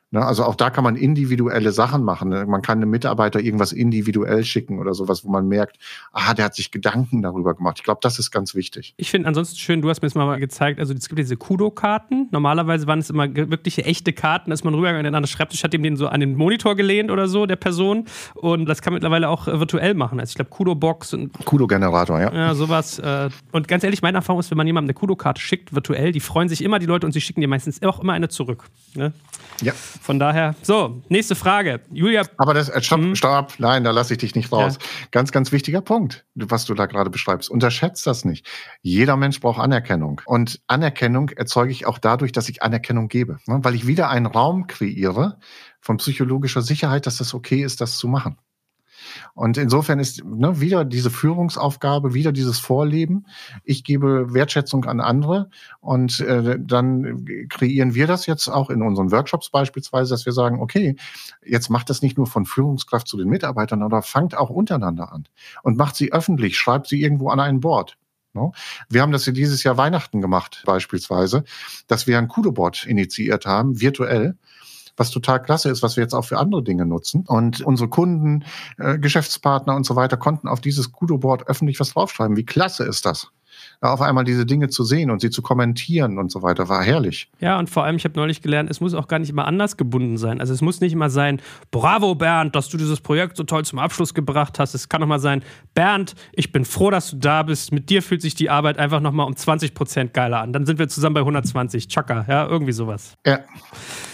Ne, also auch da kann man individuelle Sachen machen. Ne? Man kann einem Mitarbeiter irgendwas individuell schicken oder sowas, wo man merkt, ah, der hat sich Gedanken darüber gemacht. Ich glaube, das ist ganz wichtig. Ich finde ansonsten schön, du hast mir das mal gezeigt, also es gibt diese Kudo-Karten. Normalerweise waren es immer wirkliche echte Karten, da ist man rübergegangen an den Schreibtisch, hat ihm den so an den Monitor gelehnt oder so, der Person. Und das kann man mittlerweile auch äh, virtuell machen. Also ich glaube, Kudo-Box und. Kudo-Generator, ja. Ja, sowas. Äh, und ganz ehrlich, meine Erfahrung ist, wenn man jemandem eine Kudo-Karte schickt, virtuell, die freuen sich immer, die Leute, und sie schicken dir meistens auch immer eine zurück. Ne? Ja. Von daher, so, nächste Frage. Julia. Aber das, äh, stopp, mhm. stopp, nein, da lasse ich dich nicht raus. Ja. Ganz, ganz wichtiger Punkt, was du da gerade beschreibst. Unterschätzt das nicht. Jeder Mensch braucht Anerkennung. Und Anerkennung erzeuge ich auch dadurch, dass ich Anerkennung gebe. Ne? Weil ich wieder einen Raum kreiere von psychologischer Sicherheit, dass das okay ist, das zu machen. Und insofern ist ne, wieder diese Führungsaufgabe, wieder dieses Vorleben. Ich gebe Wertschätzung an andere und äh, dann kreieren wir das jetzt auch in unseren Workshops beispielsweise, dass wir sagen, okay, jetzt macht das nicht nur von Führungskraft zu den Mitarbeitern, oder fangt auch untereinander an und macht sie öffentlich, schreibt sie irgendwo an ein Board. Ne? Wir haben das ja dieses Jahr Weihnachten gemacht, beispielsweise, dass wir ein Kudo-Board initiiert haben, virtuell, was total klasse ist, was wir jetzt auch für andere Dinge nutzen. Und unsere Kunden, äh, Geschäftspartner und so weiter konnten auf dieses Kudo-Board öffentlich was draufschreiben. Wie klasse ist das? auf einmal diese Dinge zu sehen und sie zu kommentieren und so weiter, war herrlich. Ja, und vor allem, ich habe neulich gelernt, es muss auch gar nicht immer anders gebunden sein. Also es muss nicht immer sein, bravo Bernd, dass du dieses Projekt so toll zum Abschluss gebracht hast. Es kann auch mal sein, Bernd, ich bin froh, dass du da bist. Mit dir fühlt sich die Arbeit einfach nochmal um 20 Prozent geiler an. Dann sind wir zusammen bei 120. Chaka, ja, irgendwie sowas. Ja.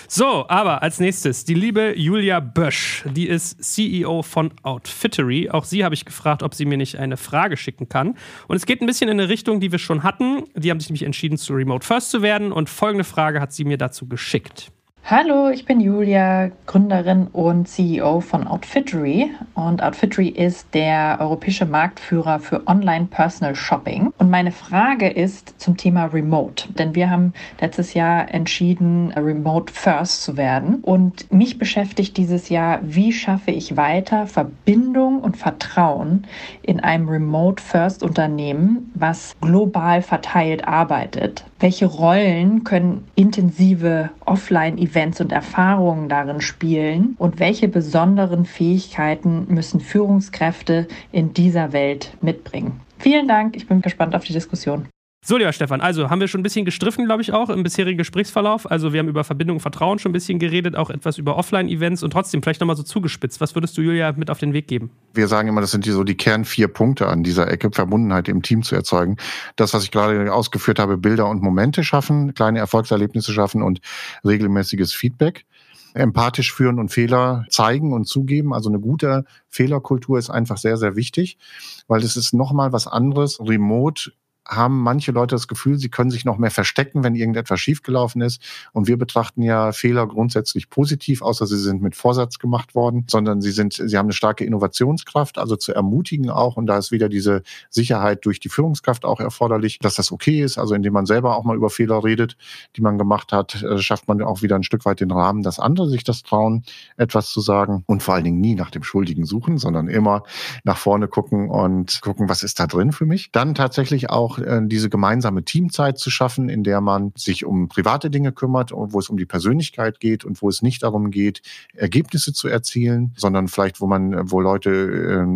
So, aber als nächstes die liebe Julia Bösch. Die ist CEO von Outfittery. Auch sie habe ich gefragt, ob sie mir nicht eine Frage schicken kann. Und es geht ein bisschen in eine Richtung, die wir schon hatten. Die haben sich nämlich entschieden, zu Remote First zu werden. Und folgende Frage hat sie mir dazu geschickt. Hallo, ich bin Julia, Gründerin und CEO von Outfittery. Und Outfittery ist der europäische Marktführer für Online Personal Shopping. Und meine Frage ist zum Thema Remote. Denn wir haben letztes Jahr entschieden, Remote First zu werden. Und mich beschäftigt dieses Jahr, wie schaffe ich weiter Verbindung und Vertrauen in einem Remote First Unternehmen, was global verteilt arbeitet. Welche Rollen können intensive Offline-Events und Erfahrungen darin spielen? Und welche besonderen Fähigkeiten müssen Führungskräfte in dieser Welt mitbringen? Vielen Dank, ich bin gespannt auf die Diskussion. So, lieber Stefan, also haben wir schon ein bisschen gestriffen, glaube ich, auch im bisherigen Gesprächsverlauf. Also wir haben über Verbindung und Vertrauen schon ein bisschen geredet, auch etwas über Offline-Events und trotzdem vielleicht nochmal so zugespitzt. Was würdest du Julia mit auf den Weg geben? Wir sagen immer, das sind die, so die Kern vier Punkte an dieser Ecke, Verbundenheit im Team zu erzeugen. Das, was ich gerade ausgeführt habe, Bilder und Momente schaffen, kleine Erfolgserlebnisse schaffen und regelmäßiges Feedback empathisch führen und Fehler zeigen und zugeben. Also eine gute Fehlerkultur ist einfach sehr, sehr wichtig, weil es ist nochmal was anderes, remote haben manche Leute das Gefühl, sie können sich noch mehr verstecken, wenn irgendetwas schiefgelaufen ist. Und wir betrachten ja Fehler grundsätzlich positiv, außer sie sind mit Vorsatz gemacht worden, sondern sie sind, sie haben eine starke Innovationskraft, also zu ermutigen auch. Und da ist wieder diese Sicherheit durch die Führungskraft auch erforderlich, dass das okay ist. Also indem man selber auch mal über Fehler redet, die man gemacht hat, äh, schafft man auch wieder ein Stück weit den Rahmen, dass andere sich das trauen, etwas zu sagen. Und vor allen Dingen nie nach dem Schuldigen suchen, sondern immer nach vorne gucken und gucken, was ist da drin für mich. Dann tatsächlich auch auch äh, diese gemeinsame Teamzeit zu schaffen, in der man sich um private Dinge kümmert, wo es um die Persönlichkeit geht und wo es nicht darum geht, Ergebnisse zu erzielen, sondern vielleicht, wo man, wo Leute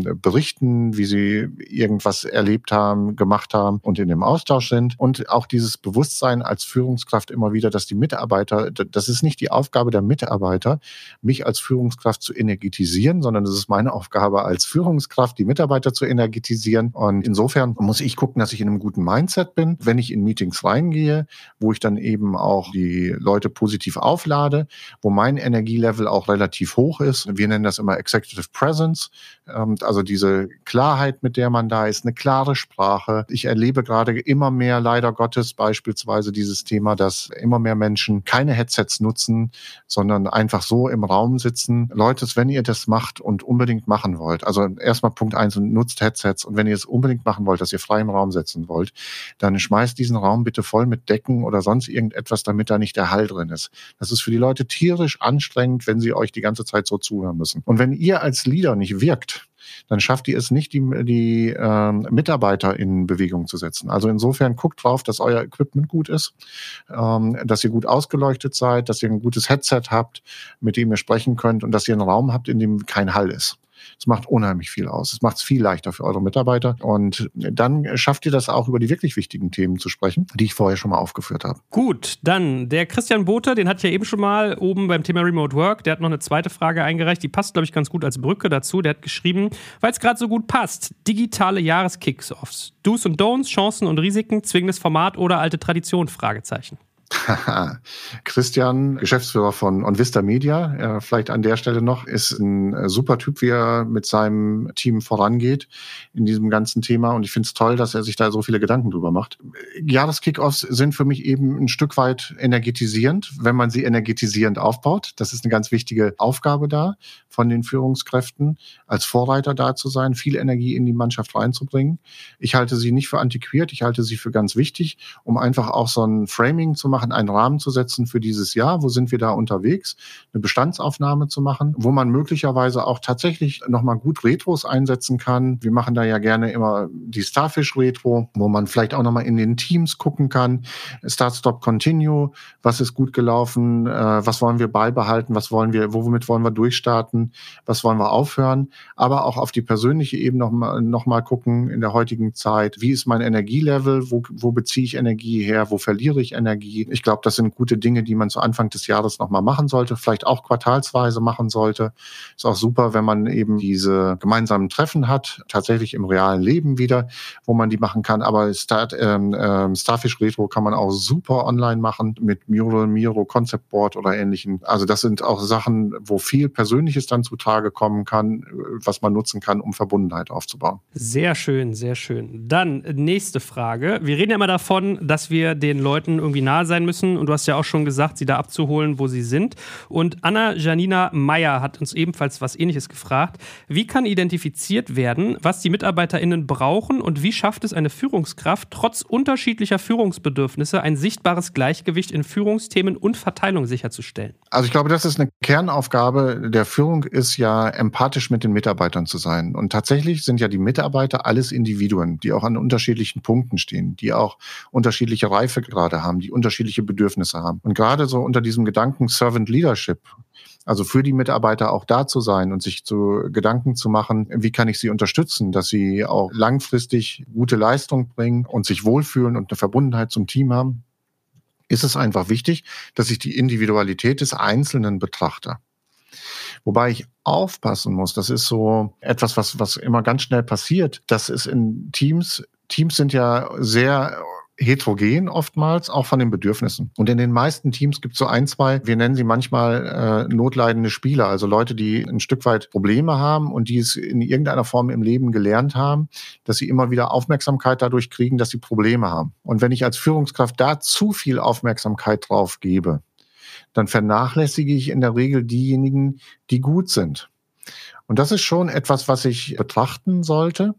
äh, berichten, wie sie irgendwas erlebt haben, gemacht haben und in dem Austausch sind. Und auch dieses Bewusstsein als Führungskraft immer wieder, dass die Mitarbeiter, das ist nicht die Aufgabe der Mitarbeiter, mich als Führungskraft zu energetisieren, sondern es ist meine Aufgabe als Führungskraft, die Mitarbeiter zu energetisieren. Und insofern muss ich gucken, dass ich in einem guten Mindset bin, wenn ich in Meetings reingehe, wo ich dann eben auch die Leute positiv auflade, wo mein Energielevel auch relativ hoch ist. Wir nennen das immer Executive Presence, also diese Klarheit, mit der man da ist, eine klare Sprache. Ich erlebe gerade immer mehr, leider Gottes, beispielsweise dieses Thema, dass immer mehr Menschen keine Headsets nutzen, sondern einfach so im Raum sitzen. Leute, wenn ihr das macht und unbedingt machen wollt, also erstmal Punkt eins, nutzt Headsets und wenn ihr es unbedingt machen wollt, dass ihr frei im Raum sitzen wollt, wollt, dann schmeißt diesen Raum bitte voll mit Decken oder sonst irgendetwas, damit da nicht der Hall drin ist. Das ist für die Leute tierisch anstrengend, wenn sie euch die ganze Zeit so zuhören müssen. Und wenn ihr als Leader nicht wirkt, dann schafft ihr es nicht, die, die äh, Mitarbeiter in Bewegung zu setzen. Also insofern guckt drauf, dass euer Equipment gut ist, ähm, dass ihr gut ausgeleuchtet seid, dass ihr ein gutes Headset habt, mit dem ihr sprechen könnt und dass ihr einen Raum habt, in dem kein Hall ist. Es macht unheimlich viel aus. Es macht es viel leichter für eure Mitarbeiter. Und dann schafft ihr das auch über die wirklich wichtigen Themen zu sprechen, die ich vorher schon mal aufgeführt habe. Gut, dann der Christian Bote, den hatte ich ja eben schon mal oben beim Thema Remote Work. Der hat noch eine zweite Frage eingereicht. Die passt, glaube ich, ganz gut als Brücke dazu. Der hat geschrieben, weil es gerade so gut passt, digitale Jahreskicks-Offs. Do's und Don'ts, Chancen und Risiken, zwingendes Format oder alte Tradition? Fragezeichen. Christian, Geschäftsführer von OnVista Media, äh, vielleicht an der Stelle noch, ist ein äh, super Typ, wie er mit seinem Team vorangeht in diesem ganzen Thema. Und ich finde es toll, dass er sich da so viele Gedanken drüber macht. Jahreskickoffs sind für mich eben ein Stück weit energetisierend, wenn man sie energetisierend aufbaut. Das ist eine ganz wichtige Aufgabe da von den Führungskräften, als Vorreiter da zu sein, viel Energie in die Mannschaft reinzubringen. Ich halte sie nicht für antiquiert, ich halte sie für ganz wichtig, um einfach auch so ein Framing zu machen einen Rahmen zu setzen für dieses Jahr. Wo sind wir da unterwegs? Eine Bestandsaufnahme zu machen, wo man möglicherweise auch tatsächlich nochmal gut Retros einsetzen kann. Wir machen da ja gerne immer die Starfish Retro, wo man vielleicht auch nochmal in den Teams gucken kann. Start, Stop, Continue. Was ist gut gelaufen? Äh, was wollen wir beibehalten? Was wollen wir, womit wollen wir durchstarten? Was wollen wir aufhören, aber auch auf die persönliche Ebene nochmal noch mal gucken in der heutigen Zeit, wie ist mein Energielevel, wo, wo beziehe ich Energie her, wo verliere ich Energie. Ich glaube, das sind gute Dinge, die man zu Anfang des Jahres nochmal machen sollte, vielleicht auch quartalsweise machen sollte. Ist auch super, wenn man eben diese gemeinsamen Treffen hat, tatsächlich im realen Leben wieder, wo man die machen kann. Aber Start, ähm, ähm, Starfish Retro kann man auch super online machen mit Mural, Miro, Concept Board oder ähnlichen. Also das sind auch Sachen, wo viel Persönliches dann zutage kommen kann, was man nutzen kann, um Verbundenheit aufzubauen. Sehr schön, sehr schön. Dann nächste Frage. Wir reden ja immer davon, dass wir den Leuten irgendwie nahe sein müssen. Und du hast ja auch schon gesagt, sie da abzuholen, wo sie sind. Und Anna Janina Meyer hat uns ebenfalls was Ähnliches gefragt. Wie kann identifiziert werden, was die MitarbeiterInnen brauchen und wie schafft es eine Führungskraft, trotz unterschiedlicher Führungsbedürfnisse ein sichtbares Gleichgewicht in Führungsthemen und Verteilung sicherzustellen? Also ich glaube, das ist eine Kernaufgabe der Führung, ist ja empathisch mit den Mitarbeitern zu sein. Und tatsächlich sind ja die Mitarbeiter alles Individuen, die auch an unterschiedlichen Punkten stehen, die auch unterschiedliche Reifegrade haben, die unterschiedliche Bedürfnisse haben. Und gerade so unter diesem Gedanken Servant Leadership, also für die Mitarbeiter auch da zu sein und sich zu Gedanken zu machen, wie kann ich sie unterstützen, dass sie auch langfristig gute Leistung bringen und sich wohlfühlen und eine Verbundenheit zum Team haben, ist es einfach wichtig, dass ich die Individualität des Einzelnen betrachte. Wobei ich aufpassen muss, das ist so etwas, was, was immer ganz schnell passiert, dass es in Teams, Teams sind ja sehr heterogen oftmals, auch von den Bedürfnissen. Und in den meisten Teams gibt es so ein, zwei, wir nennen sie manchmal äh, notleidende Spieler, also Leute, die ein Stück weit Probleme haben und die es in irgendeiner Form im Leben gelernt haben, dass sie immer wieder Aufmerksamkeit dadurch kriegen, dass sie Probleme haben. Und wenn ich als Führungskraft da zu viel Aufmerksamkeit drauf gebe, dann vernachlässige ich in der Regel diejenigen, die gut sind. Und das ist schon etwas, was ich betrachten sollte,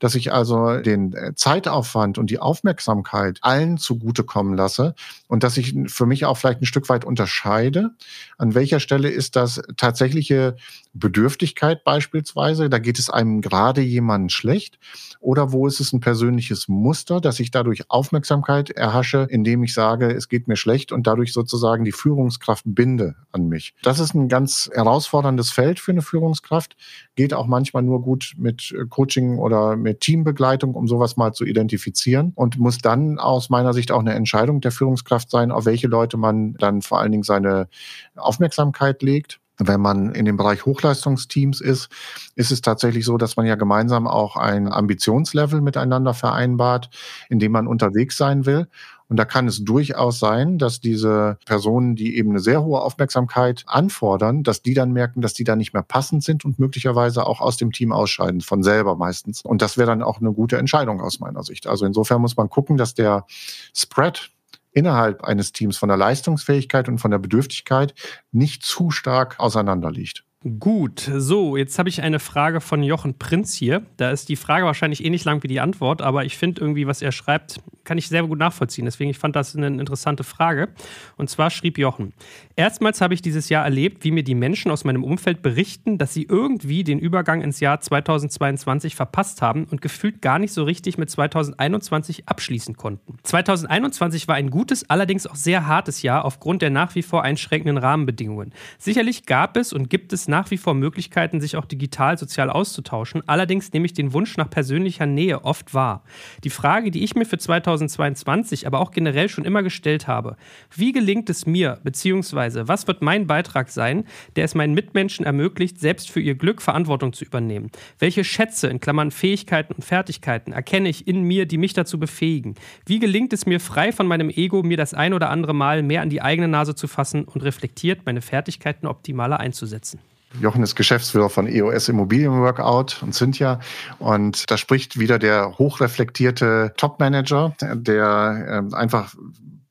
dass ich also den äh, Zeitaufwand und die Aufmerksamkeit allen zugutekommen lasse und dass ich für mich auch vielleicht ein Stück weit unterscheide, an welcher Stelle ist das tatsächliche Bedürftigkeit beispielsweise, da geht es einem gerade jemanden schlecht, oder wo ist es ein persönliches Muster, dass ich dadurch Aufmerksamkeit erhasche, indem ich sage, es geht mir schlecht und dadurch sozusagen die Führungskraft binde an mich. Das ist ein ganz herausforderndes Feld für eine Führungskraft, geht auch manchmal nur gut mit Coaching oder mit Teambegleitung, um sowas mal zu identifizieren. Und muss dann aus meiner Sicht auch eine Entscheidung der Führungskraft sein, auf welche Leute man dann vor allen Dingen seine Aufmerksamkeit legt wenn man in dem Bereich Hochleistungsteams ist, ist es tatsächlich so, dass man ja gemeinsam auch ein Ambitionslevel miteinander vereinbart, in dem man unterwegs sein will. Und da kann es durchaus sein, dass diese Personen, die eben eine sehr hohe Aufmerksamkeit anfordern, dass die dann merken, dass die da nicht mehr passend sind und möglicherweise auch aus dem Team ausscheiden, von selber meistens. Und das wäre dann auch eine gute Entscheidung aus meiner Sicht. Also insofern muss man gucken, dass der Spread innerhalb eines Teams von der Leistungsfähigkeit und von der Bedürftigkeit nicht zu stark auseinander liegt. Gut, so, jetzt habe ich eine Frage von Jochen Prinz hier. Da ist die Frage wahrscheinlich ähnlich lang wie die Antwort, aber ich finde irgendwie, was er schreibt, kann ich sehr gut nachvollziehen. Deswegen, ich fand das eine interessante Frage. Und zwar schrieb Jochen, erstmals habe ich dieses Jahr erlebt, wie mir die Menschen aus meinem Umfeld berichten, dass sie irgendwie den Übergang ins Jahr 2022 verpasst haben und gefühlt gar nicht so richtig mit 2021 abschließen konnten. 2021 war ein gutes, allerdings auch sehr hartes Jahr aufgrund der nach wie vor einschränkenden Rahmenbedingungen. Sicherlich gab es und gibt es nach wie vor Möglichkeiten, sich auch digital sozial auszutauschen. Allerdings nehme ich den Wunsch nach persönlicher Nähe oft wahr. Die Frage, die ich mir für 2022, aber auch generell schon immer gestellt habe, wie gelingt es mir, beziehungsweise was wird mein Beitrag sein, der es meinen Mitmenschen ermöglicht, selbst für ihr Glück Verantwortung zu übernehmen? Welche Schätze, in Klammern Fähigkeiten und Fertigkeiten, erkenne ich in mir, die mich dazu befähigen? Wie gelingt es mir, frei von meinem Ego, mir das ein oder andere Mal mehr an die eigene Nase zu fassen und reflektiert meine Fertigkeiten optimaler einzusetzen? Jochen ist Geschäftsführer von EOS Immobilien Workout und Cynthia. Und da spricht wieder der hochreflektierte Topmanager, der äh, einfach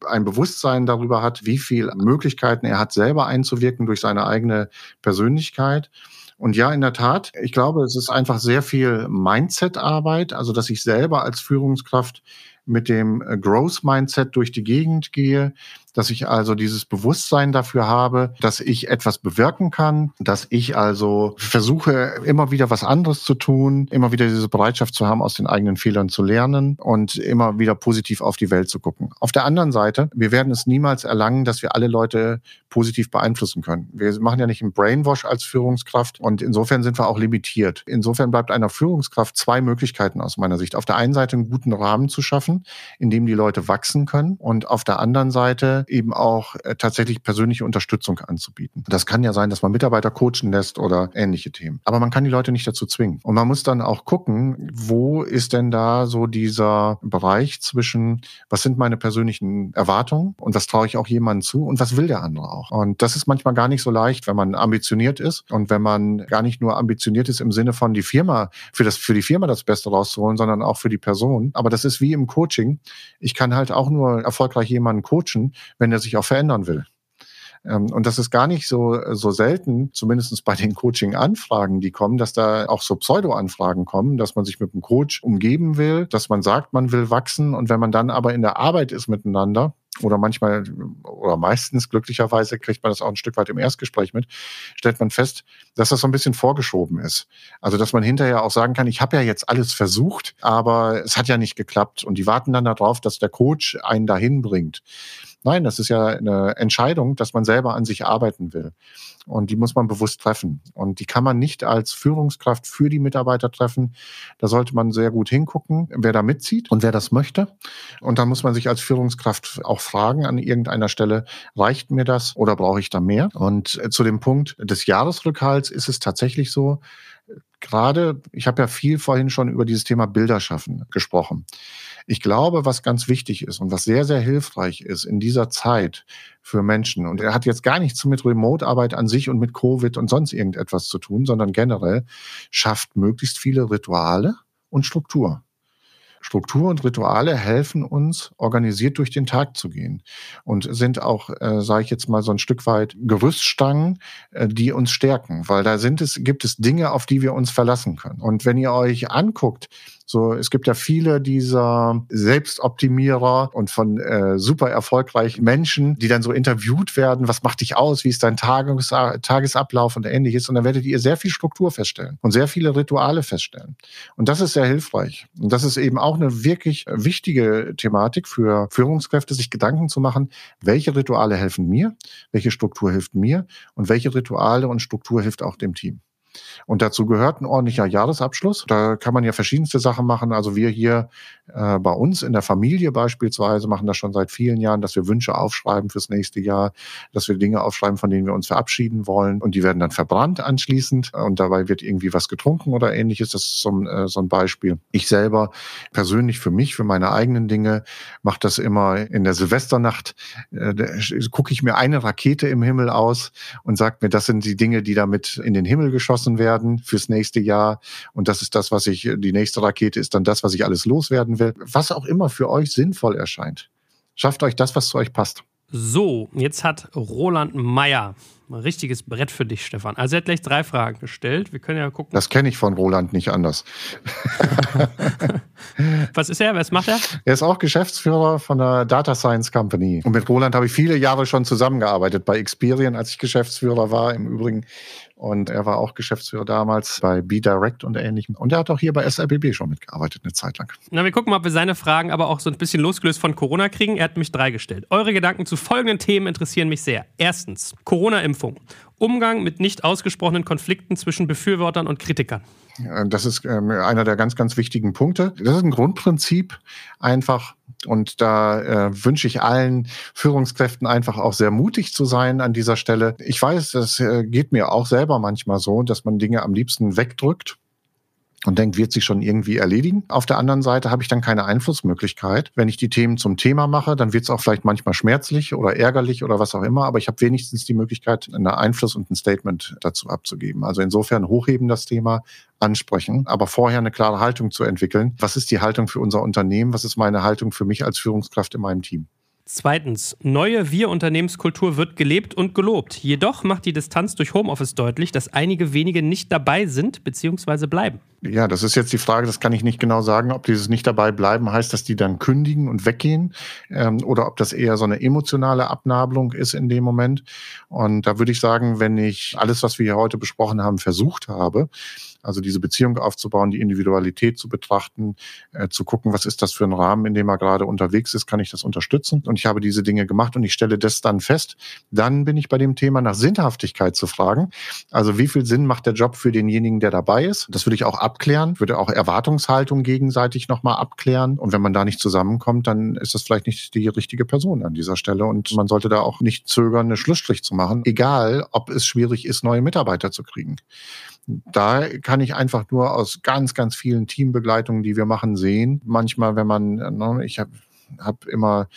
ein Bewusstsein darüber hat, wie viel Möglichkeiten er hat, selber einzuwirken durch seine eigene Persönlichkeit. Und ja, in der Tat, ich glaube, es ist einfach sehr viel Mindset-Arbeit, also dass ich selber als Führungskraft mit dem Growth-Mindset durch die Gegend gehe, dass ich also dieses Bewusstsein dafür habe, dass ich etwas bewirken kann, dass ich also versuche, immer wieder was anderes zu tun, immer wieder diese Bereitschaft zu haben, aus den eigenen Fehlern zu lernen und immer wieder positiv auf die Welt zu gucken. Auf der anderen Seite, wir werden es niemals erlangen, dass wir alle Leute positiv beeinflussen können. Wir machen ja nicht einen Brainwash als Führungskraft und insofern sind wir auch limitiert. Insofern bleibt einer Führungskraft zwei Möglichkeiten aus meiner Sicht. Auf der einen Seite einen guten Rahmen zu schaffen, in dem die Leute wachsen können und auf der anderen Seite eben auch äh, tatsächlich persönliche Unterstützung anzubieten. Das kann ja sein, dass man Mitarbeiter coachen lässt oder ähnliche Themen. Aber man kann die Leute nicht dazu zwingen. Und man muss dann auch gucken, wo ist denn da so dieser Bereich zwischen, was sind meine persönlichen Erwartungen und was traue ich auch jemandem zu und was will der andere auch. Und das ist manchmal gar nicht so leicht, wenn man ambitioniert ist und wenn man gar nicht nur ambitioniert ist im Sinne von die Firma, für das, für die Firma das Beste rauszuholen, sondern auch für die Person. Aber das ist wie im Coaching. Ich kann halt auch nur erfolgreich jemanden coachen, wenn er sich auch verändern will. Ähm, und das ist gar nicht so, so selten, zumindest bei den Coaching-Anfragen, die kommen, dass da auch so Pseudo-Anfragen kommen, dass man sich mit dem Coach umgeben will, dass man sagt, man will wachsen. Und wenn man dann aber in der Arbeit ist miteinander, oder manchmal oder meistens glücklicherweise kriegt man das auch ein Stück weit im Erstgespräch mit, stellt man fest, dass das so ein bisschen vorgeschoben ist. Also dass man hinterher auch sagen kann, ich habe ja jetzt alles versucht, aber es hat ja nicht geklappt und die warten dann darauf, dass der Coach einen dahin bringt. Nein, das ist ja eine Entscheidung, dass man selber an sich arbeiten will. Und die muss man bewusst treffen. Und die kann man nicht als Führungskraft für die Mitarbeiter treffen. Da sollte man sehr gut hingucken, wer da mitzieht und wer das möchte. Und dann muss man sich als Führungskraft auch fragen an irgendeiner Stelle, reicht mir das oder brauche ich da mehr? Und äh, zu dem Punkt des Jahresrückhalts ist es tatsächlich so, gerade, ich habe ja viel vorhin schon über dieses Thema Bilder schaffen gesprochen. Ich glaube, was ganz wichtig ist und was sehr, sehr hilfreich ist in dieser Zeit für Menschen, und er hat jetzt gar nichts mit Remote-Arbeit an sich und mit Covid und sonst irgendetwas zu tun, sondern generell schafft möglichst viele Rituale und Struktur. Struktur und Rituale helfen uns, organisiert durch den Tag zu gehen und sind auch, äh, sage ich jetzt mal, so ein Stück weit Gerüststangen, äh, die uns stärken, weil da sind es, gibt es Dinge, auf die wir uns verlassen können. Und wenn ihr euch anguckt, so, es gibt ja viele dieser Selbstoptimierer und von äh, super erfolgreichen Menschen, die dann so interviewt werden. Was macht dich aus? Wie ist dein Tages Tagesablauf und ähnliches? Und dann werdet ihr sehr viel Struktur feststellen und sehr viele Rituale feststellen. Und das ist sehr hilfreich. Und das ist eben auch eine wirklich wichtige Thematik für Führungskräfte, sich Gedanken zu machen, welche Rituale helfen mir, welche Struktur hilft mir und welche Rituale und Struktur hilft auch dem Team. Und dazu gehört ein ordentlicher Jahresabschluss. Da kann man ja verschiedenste Sachen machen. Also wir hier äh, bei uns in der Familie beispielsweise machen das schon seit vielen Jahren, dass wir Wünsche aufschreiben fürs nächste Jahr, dass wir Dinge aufschreiben, von denen wir uns verabschieden wollen. Und die werden dann verbrannt anschließend. Und dabei wird irgendwie was getrunken oder ähnliches. Das ist so ein, äh, so ein Beispiel. Ich selber persönlich für mich, für meine eigenen Dinge, mache das immer in der Silvesternacht. Äh, gucke ich mir eine Rakete im Himmel aus und sage mir, das sind die Dinge, die damit in den Himmel geschossen werden fürs nächste Jahr. Und das ist das, was ich, die nächste Rakete ist dann das, was ich alles loswerden will. Was auch immer für euch sinnvoll erscheint. Schafft euch das, was zu euch passt. So, jetzt hat Roland Meyer ein richtiges Brett für dich, Stefan. Also er hat gleich drei Fragen gestellt. Wir können ja gucken. Das kenne ich von Roland nicht anders. Was ist er? Was macht er? Er ist auch Geschäftsführer von der Data Science Company. Und mit Roland habe ich viele Jahre schon zusammengearbeitet bei Experian, als ich Geschäftsführer war. Im Übrigen und er war auch Geschäftsführer damals bei B-Direct und ähnlichem. Und er hat auch hier bei SRBB schon mitgearbeitet, eine Zeit lang. Na, wir gucken mal, ob wir seine Fragen aber auch so ein bisschen losgelöst von Corona kriegen. Er hat mich drei gestellt. Eure Gedanken zu folgenden Themen interessieren mich sehr. Erstens, Corona-Impfung. Umgang mit nicht ausgesprochenen Konflikten zwischen Befürwortern und Kritikern. Das ist ähm, einer der ganz, ganz wichtigen Punkte. Das ist ein Grundprinzip einfach. Und da äh, wünsche ich allen Führungskräften einfach auch sehr mutig zu sein an dieser Stelle. Ich weiß, das äh, geht mir auch selber manchmal so, dass man Dinge am liebsten wegdrückt und denkt, wird sich schon irgendwie erledigen. Auf der anderen Seite habe ich dann keine Einflussmöglichkeit. Wenn ich die Themen zum Thema mache, dann wird es auch vielleicht manchmal schmerzlich oder ärgerlich oder was auch immer, aber ich habe wenigstens die Möglichkeit, einen Einfluss und ein Statement dazu abzugeben. Also insofern hochheben das Thema, ansprechen, aber vorher eine klare Haltung zu entwickeln. Was ist die Haltung für unser Unternehmen? Was ist meine Haltung für mich als Führungskraft in meinem Team? Zweitens, neue Wir-Unternehmenskultur wird gelebt und gelobt. Jedoch macht die Distanz durch Homeoffice deutlich, dass einige wenige nicht dabei sind bzw. bleiben. Ja, das ist jetzt die Frage, das kann ich nicht genau sagen, ob dieses nicht dabei bleiben heißt, dass die dann kündigen und weggehen ähm, oder ob das eher so eine emotionale Abnabelung ist in dem Moment. Und da würde ich sagen, wenn ich alles, was wir hier heute besprochen haben, versucht habe, also diese Beziehung aufzubauen, die Individualität zu betrachten, äh, zu gucken, was ist das für ein Rahmen, in dem er gerade unterwegs ist, kann ich das unterstützen. Und ich habe diese Dinge gemacht und ich stelle das dann fest. Dann bin ich bei dem Thema nach Sinnhaftigkeit zu fragen. Also wie viel Sinn macht der Job für denjenigen, der dabei ist? Das würde ich auch abklären, würde auch Erwartungshaltung gegenseitig nochmal abklären. Und wenn man da nicht zusammenkommt, dann ist das vielleicht nicht die richtige Person an dieser Stelle. Und man sollte da auch nicht zögern, eine Schlussstrich zu machen, egal ob es schwierig ist, neue Mitarbeiter zu kriegen. Da kann ich einfach nur aus ganz, ganz vielen Teambegleitungen, die wir machen, sehen. Manchmal, wenn man, ne, ich habe hab immer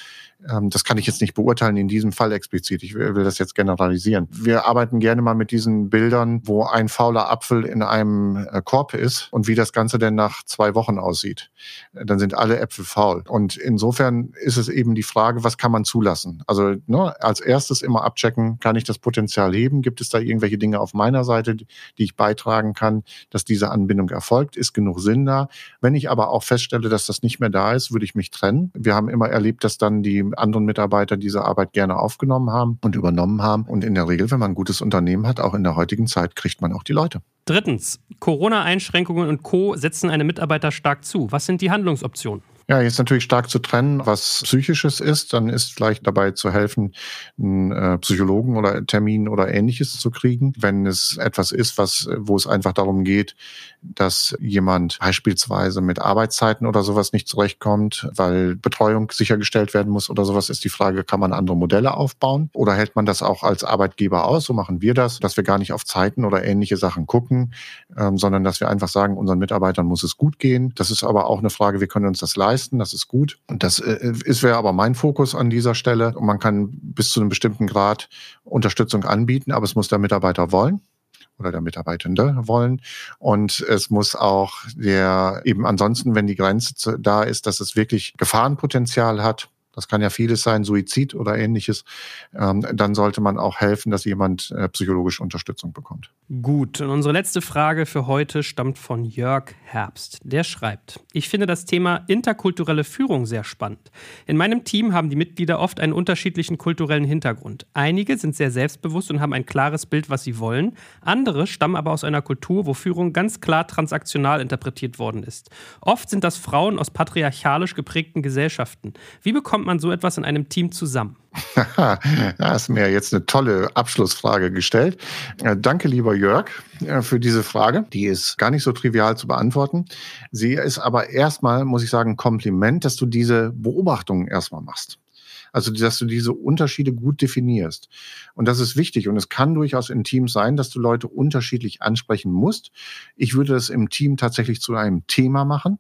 das kann ich jetzt nicht beurteilen in diesem Fall explizit. Ich will, will das jetzt generalisieren. Wir arbeiten gerne mal mit diesen Bildern, wo ein fauler Apfel in einem äh, Korb ist und wie das Ganze denn nach zwei Wochen aussieht. Dann sind alle Äpfel faul. Und insofern ist es eben die Frage, was kann man zulassen? Also ne, als erstes immer abchecken, kann ich das Potenzial heben? Gibt es da irgendwelche Dinge auf meiner Seite, die ich beitragen kann, dass diese Anbindung erfolgt? Ist genug Sinn da? Wenn ich aber auch feststelle, dass das nicht mehr da ist, würde ich mich trennen. Wir haben immer erlebt, dass dann die anderen Mitarbeiter diese Arbeit gerne aufgenommen haben und übernommen haben. Und in der Regel, wenn man ein gutes Unternehmen hat, auch in der heutigen Zeit, kriegt man auch die Leute. Drittens, Corona-Einschränkungen und Co. setzen eine Mitarbeiter stark zu. Was sind die Handlungsoptionen? Ja, jetzt natürlich stark zu trennen, was psychisches ist. Dann ist vielleicht dabei zu helfen, einen äh, Psychologen oder Termin oder ähnliches zu kriegen. Wenn es etwas ist, was, wo es einfach darum geht, dass jemand beispielsweise mit Arbeitszeiten oder sowas nicht zurechtkommt, weil Betreuung sichergestellt werden muss oder sowas, ist die Frage, kann man andere Modelle aufbauen oder hält man das auch als Arbeitgeber aus? So machen wir das, dass wir gar nicht auf Zeiten oder ähnliche Sachen gucken, ähm, sondern dass wir einfach sagen, unseren Mitarbeitern muss es gut gehen. Das ist aber auch eine Frage, wir können uns das leisten das ist gut. Und das äh, ist wäre aber mein Fokus an dieser Stelle. Und man kann bis zu einem bestimmten Grad Unterstützung anbieten, aber es muss der Mitarbeiter wollen oder der Mitarbeitende wollen. Und es muss auch der eben ansonsten, wenn die Grenze da ist, dass es wirklich Gefahrenpotenzial hat, das kann ja vieles sein, Suizid oder ähnliches, ähm, dann sollte man auch helfen, dass jemand äh, psychologische Unterstützung bekommt. Gut, und unsere letzte Frage für heute stammt von Jörg Herbst. Der schreibt, ich finde das Thema interkulturelle Führung sehr spannend. In meinem Team haben die Mitglieder oft einen unterschiedlichen kulturellen Hintergrund. Einige sind sehr selbstbewusst und haben ein klares Bild, was sie wollen. Andere stammen aber aus einer Kultur, wo Führung ganz klar transaktional interpretiert worden ist. Oft sind das Frauen aus patriarchalisch geprägten Gesellschaften. Wie bekommt man so etwas in einem Team zusammen? da hast mir jetzt eine tolle Abschlussfrage gestellt. Äh, danke, lieber Jörg, äh, für diese Frage. Die ist gar nicht so trivial zu beantworten. Sie ist aber erstmal, muss ich sagen, Kompliment, dass du diese Beobachtungen erstmal machst. Also, dass du diese Unterschiede gut definierst. Und das ist wichtig. Und es kann durchaus in Teams sein, dass du Leute unterschiedlich ansprechen musst. Ich würde das im Team tatsächlich zu einem Thema machen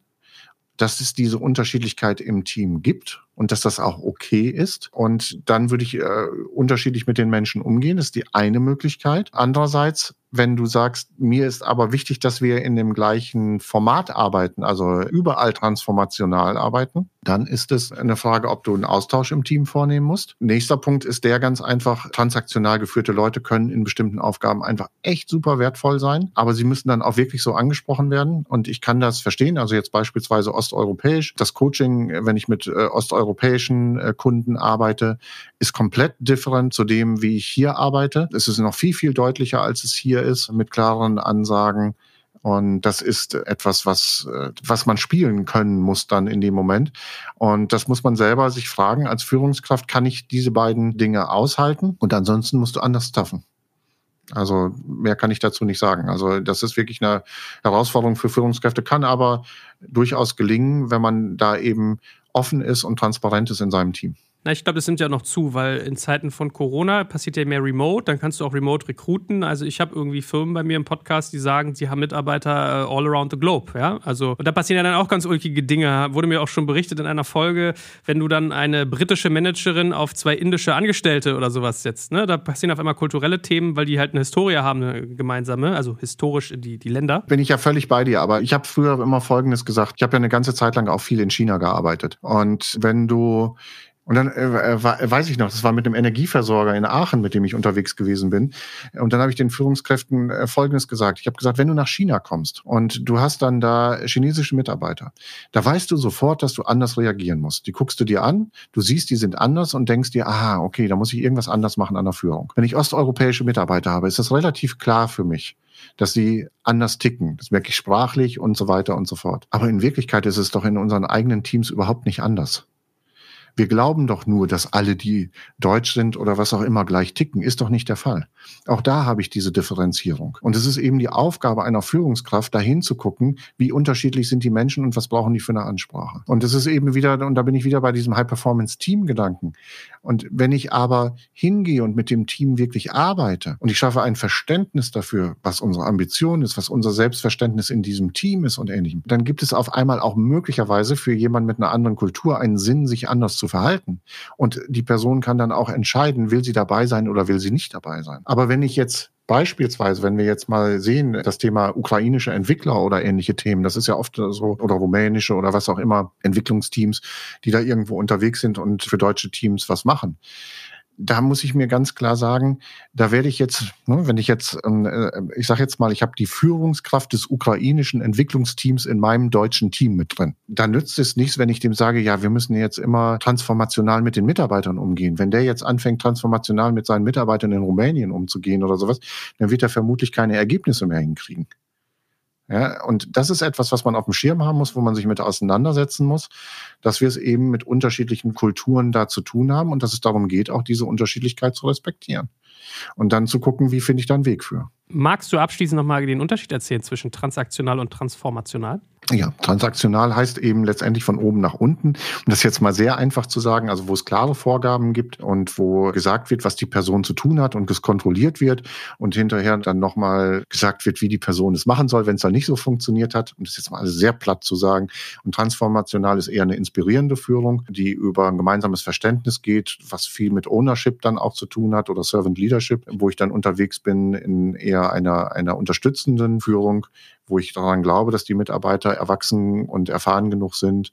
dass es diese Unterschiedlichkeit im Team gibt und dass das auch okay ist. Und dann würde ich äh, unterschiedlich mit den Menschen umgehen. Das ist die eine Möglichkeit. Andererseits wenn du sagst, mir ist aber wichtig, dass wir in dem gleichen Format arbeiten, also überall transformational arbeiten, dann ist es eine Frage, ob du einen Austausch im Team vornehmen musst. Nächster Punkt ist der ganz einfach, transaktional geführte Leute können in bestimmten Aufgaben einfach echt super wertvoll sein, aber sie müssen dann auch wirklich so angesprochen werden. Und ich kann das verstehen, also jetzt beispielsweise osteuropäisch. Das Coaching, wenn ich mit äh, osteuropäischen äh, Kunden arbeite, ist komplett different zu dem, wie ich hier arbeite. Es ist noch viel, viel deutlicher, als es hier ist, mit klaren Ansagen. Und das ist etwas, was, äh, was man spielen können muss dann in dem Moment. Und das muss man selber sich fragen. Als Führungskraft kann ich diese beiden Dinge aushalten und ansonsten musst du anders taffen. Also mehr kann ich dazu nicht sagen. Also das ist wirklich eine Herausforderung für Führungskräfte, kann aber durchaus gelingen, wenn man da eben offen ist und transparent ist in seinem Team. Na, ich glaube, das nimmt ja noch zu, weil in Zeiten von Corona passiert ja mehr Remote, dann kannst du auch Remote rekruten. Also ich habe irgendwie Firmen bei mir im Podcast, die sagen, sie haben Mitarbeiter äh, all around the globe, ja. Also und da passieren ja dann auch ganz ulkige Dinge. Wurde mir auch schon berichtet in einer Folge, wenn du dann eine britische Managerin auf zwei indische Angestellte oder sowas setzt, ne? Da passieren auf einmal kulturelle Themen, weil die halt eine Historie haben, eine gemeinsame, also historisch die, die Länder. Bin ich ja völlig bei dir, aber ich habe früher immer Folgendes gesagt. Ich habe ja eine ganze Zeit lang auch viel in China gearbeitet. Und wenn du Und dann äh, äh weiß ich noch, das war mit einem Energieversorger in Aachen, mit dem ich unterwegs gewesen bin. Und dann habe ich den Führungskräften äh, Folgendes gesagt. Ich habe gesagt, wenn du nach China kommst und du hast dann da chinesische Mitarbeiter, da weißt du sofort, dass du anders reagieren musst. Die guckst du dir an, du siehst, die sind anders und denkst dir, aha, okay, da muss ich irgendwas anders machen an der Führung. Wenn ich osteuropäische Mitarbeiter habe, ist das relativ klar für mich dass sie anders ticken. Das merke ich sprachlich und so weiter und so fort. Aber in Wirklichkeit ist es doch in unseren eigenen Teams überhaupt nicht anders. Wir glauben doch nur, dass alle, die deutsch sind oder was auch immer gleich ticken, ist doch nicht der Fall. Auch da habe ich diese Differenzierung. Und es ist eben die Aufgabe einer Führungskraft, dahin zu gucken, wie unterschiedlich sind die Menschen und was brauchen die für eine Ansprache. Und es ist eben wieder, und da bin ich wieder bei diesem High-Performance-Team-Gedanken. Und wenn ich aber hingehe und mit dem Team wirklich arbeite und ich schaffe ein Verständnis dafür, was unsere Ambition ist, was unser Selbstverständnis in diesem Team ist und ähnlichem, dann gibt es auf einmal auch möglicherweise für jemanden mit einer anderen Kultur einen Sinn, sich anders zu verhalten. Und die Person kann dann auch entscheiden, will sie dabei sein oder will sie nicht dabei sein. Aber wenn ich jetzt Beispielsweise, wenn wir jetzt mal sehen, das Thema ukrainische Entwickler oder ähnliche Themen, das ist ja oft so, oder rumänische oder was auch immer, Entwicklungsteams, die da irgendwo unterwegs sind und für deutsche Teams was machen da muss ich mir ganz klar sagen, da werde ich jetzt, ne, wenn ich jetzt, ähm, äh, ich sage jetzt mal, ich habe die Führungskraft des ukrainischen Entwicklungsteams in meinem deutschen Team mit drin. Da nützt es nichts, wenn ich dem sage, ja, wir müssen jetzt immer transformational mit den Mitarbeitern umgehen. Wenn der jetzt anfängt, transformational mit seinen Mitarbeitern in Rumänien umzugehen oder sowas, dann wird er vermutlich keine Ergebnisse mehr hinkriegen. Ja, und das ist etwas, was man auf dem Schirm haben muss, wo man sich mit auseinandersetzen muss, dass wir es eben mit unterschiedlichen Kulturen da zu tun haben und dass es darum geht, auch diese Unterschiedlichkeit zu respektieren. Und dann zu gucken, wie finde ich da einen Weg für. Magst du abschließend nochmal den Unterschied erzählen zwischen transaktional und transformational? Ja, transaktional heißt eben letztendlich von oben nach unten. Um das jetzt mal sehr einfach zu sagen, also wo es klare Vorgaben gibt und wo gesagt wird, was die Person zu tun hat und es kontrolliert wird und hinterher dann nochmal gesagt wird, wie die Person es machen soll, wenn es dann nicht so funktioniert hat. Um das jetzt mal sehr platt zu sagen. Und transformational ist eher eine inspirierende Führung, die über ein gemeinsames Verständnis geht, was viel mit Ownership dann auch zu tun hat oder Servant Leadership, wo ich dann unterwegs bin in eher einer, einer unterstützenden Führung, wo ich daran glaube, dass die Mitarbeiter erwachsen und erfahren genug sind,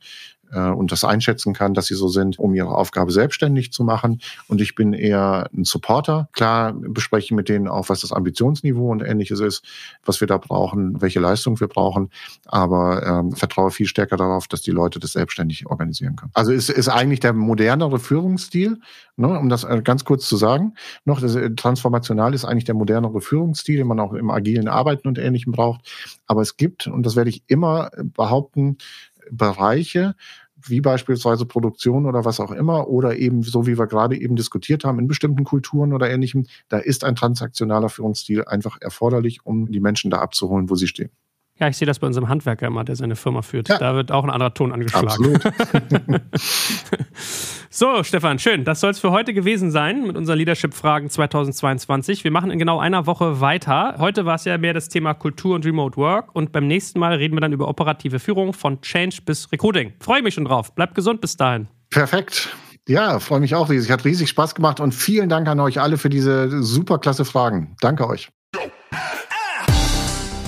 äh, und das einschätzen kann, dass sie so sind, um ihre Aufgabe selbstständig zu machen. Und ich bin eher ein Supporter. Klar bespreche mit denen auch, was das Ambitionsniveau und ähnliches ist, was wir da brauchen, welche Leistung wir brauchen, aber ähm, vertraue viel stärker darauf, dass die Leute das selbstständig organisieren können. Also ist, ist eigentlich der modernere Führungsstil, ne, um das äh, ganz kurz zu sagen, noch das, äh, transformational ist eigentlich der modernere Führungsstil, den man auch im agilen Arbeiten und Ähnlichem braucht. Aber es gibt, und das werde ich immer behaupten, Bereiche, wie beispielsweise Produktion oder was auch immer, oder eben so wie wir gerade eben diskutiert haben, in bestimmten Kulturen oder ähnlichem, da ist ein transaktionaler Führungsstil einfach erforderlich, um die Menschen da abzuholen, wo sie stehen. Ja, ich sehe das bei unserem Handwerker immer, der seine Firma führt. Ja. Da wird auch ein anderer Ton angeschlagen. So, Stefan, schön. Das soll es für heute gewesen sein mit unseren Leadership-Fragen 2022. Wir machen in genau einer Woche weiter. Heute war es ja mehr das Thema Kultur und Remote Work und beim nächsten Mal reden wir dann über operative Führung von Change bis Recruiting. Freue mich schon drauf. Bleibt gesund bis dahin. Perfekt. Ja, freue mich auch riesig. Hat riesig Spaß gemacht und vielen Dank an euch alle für diese super klasse Fragen. Danke euch.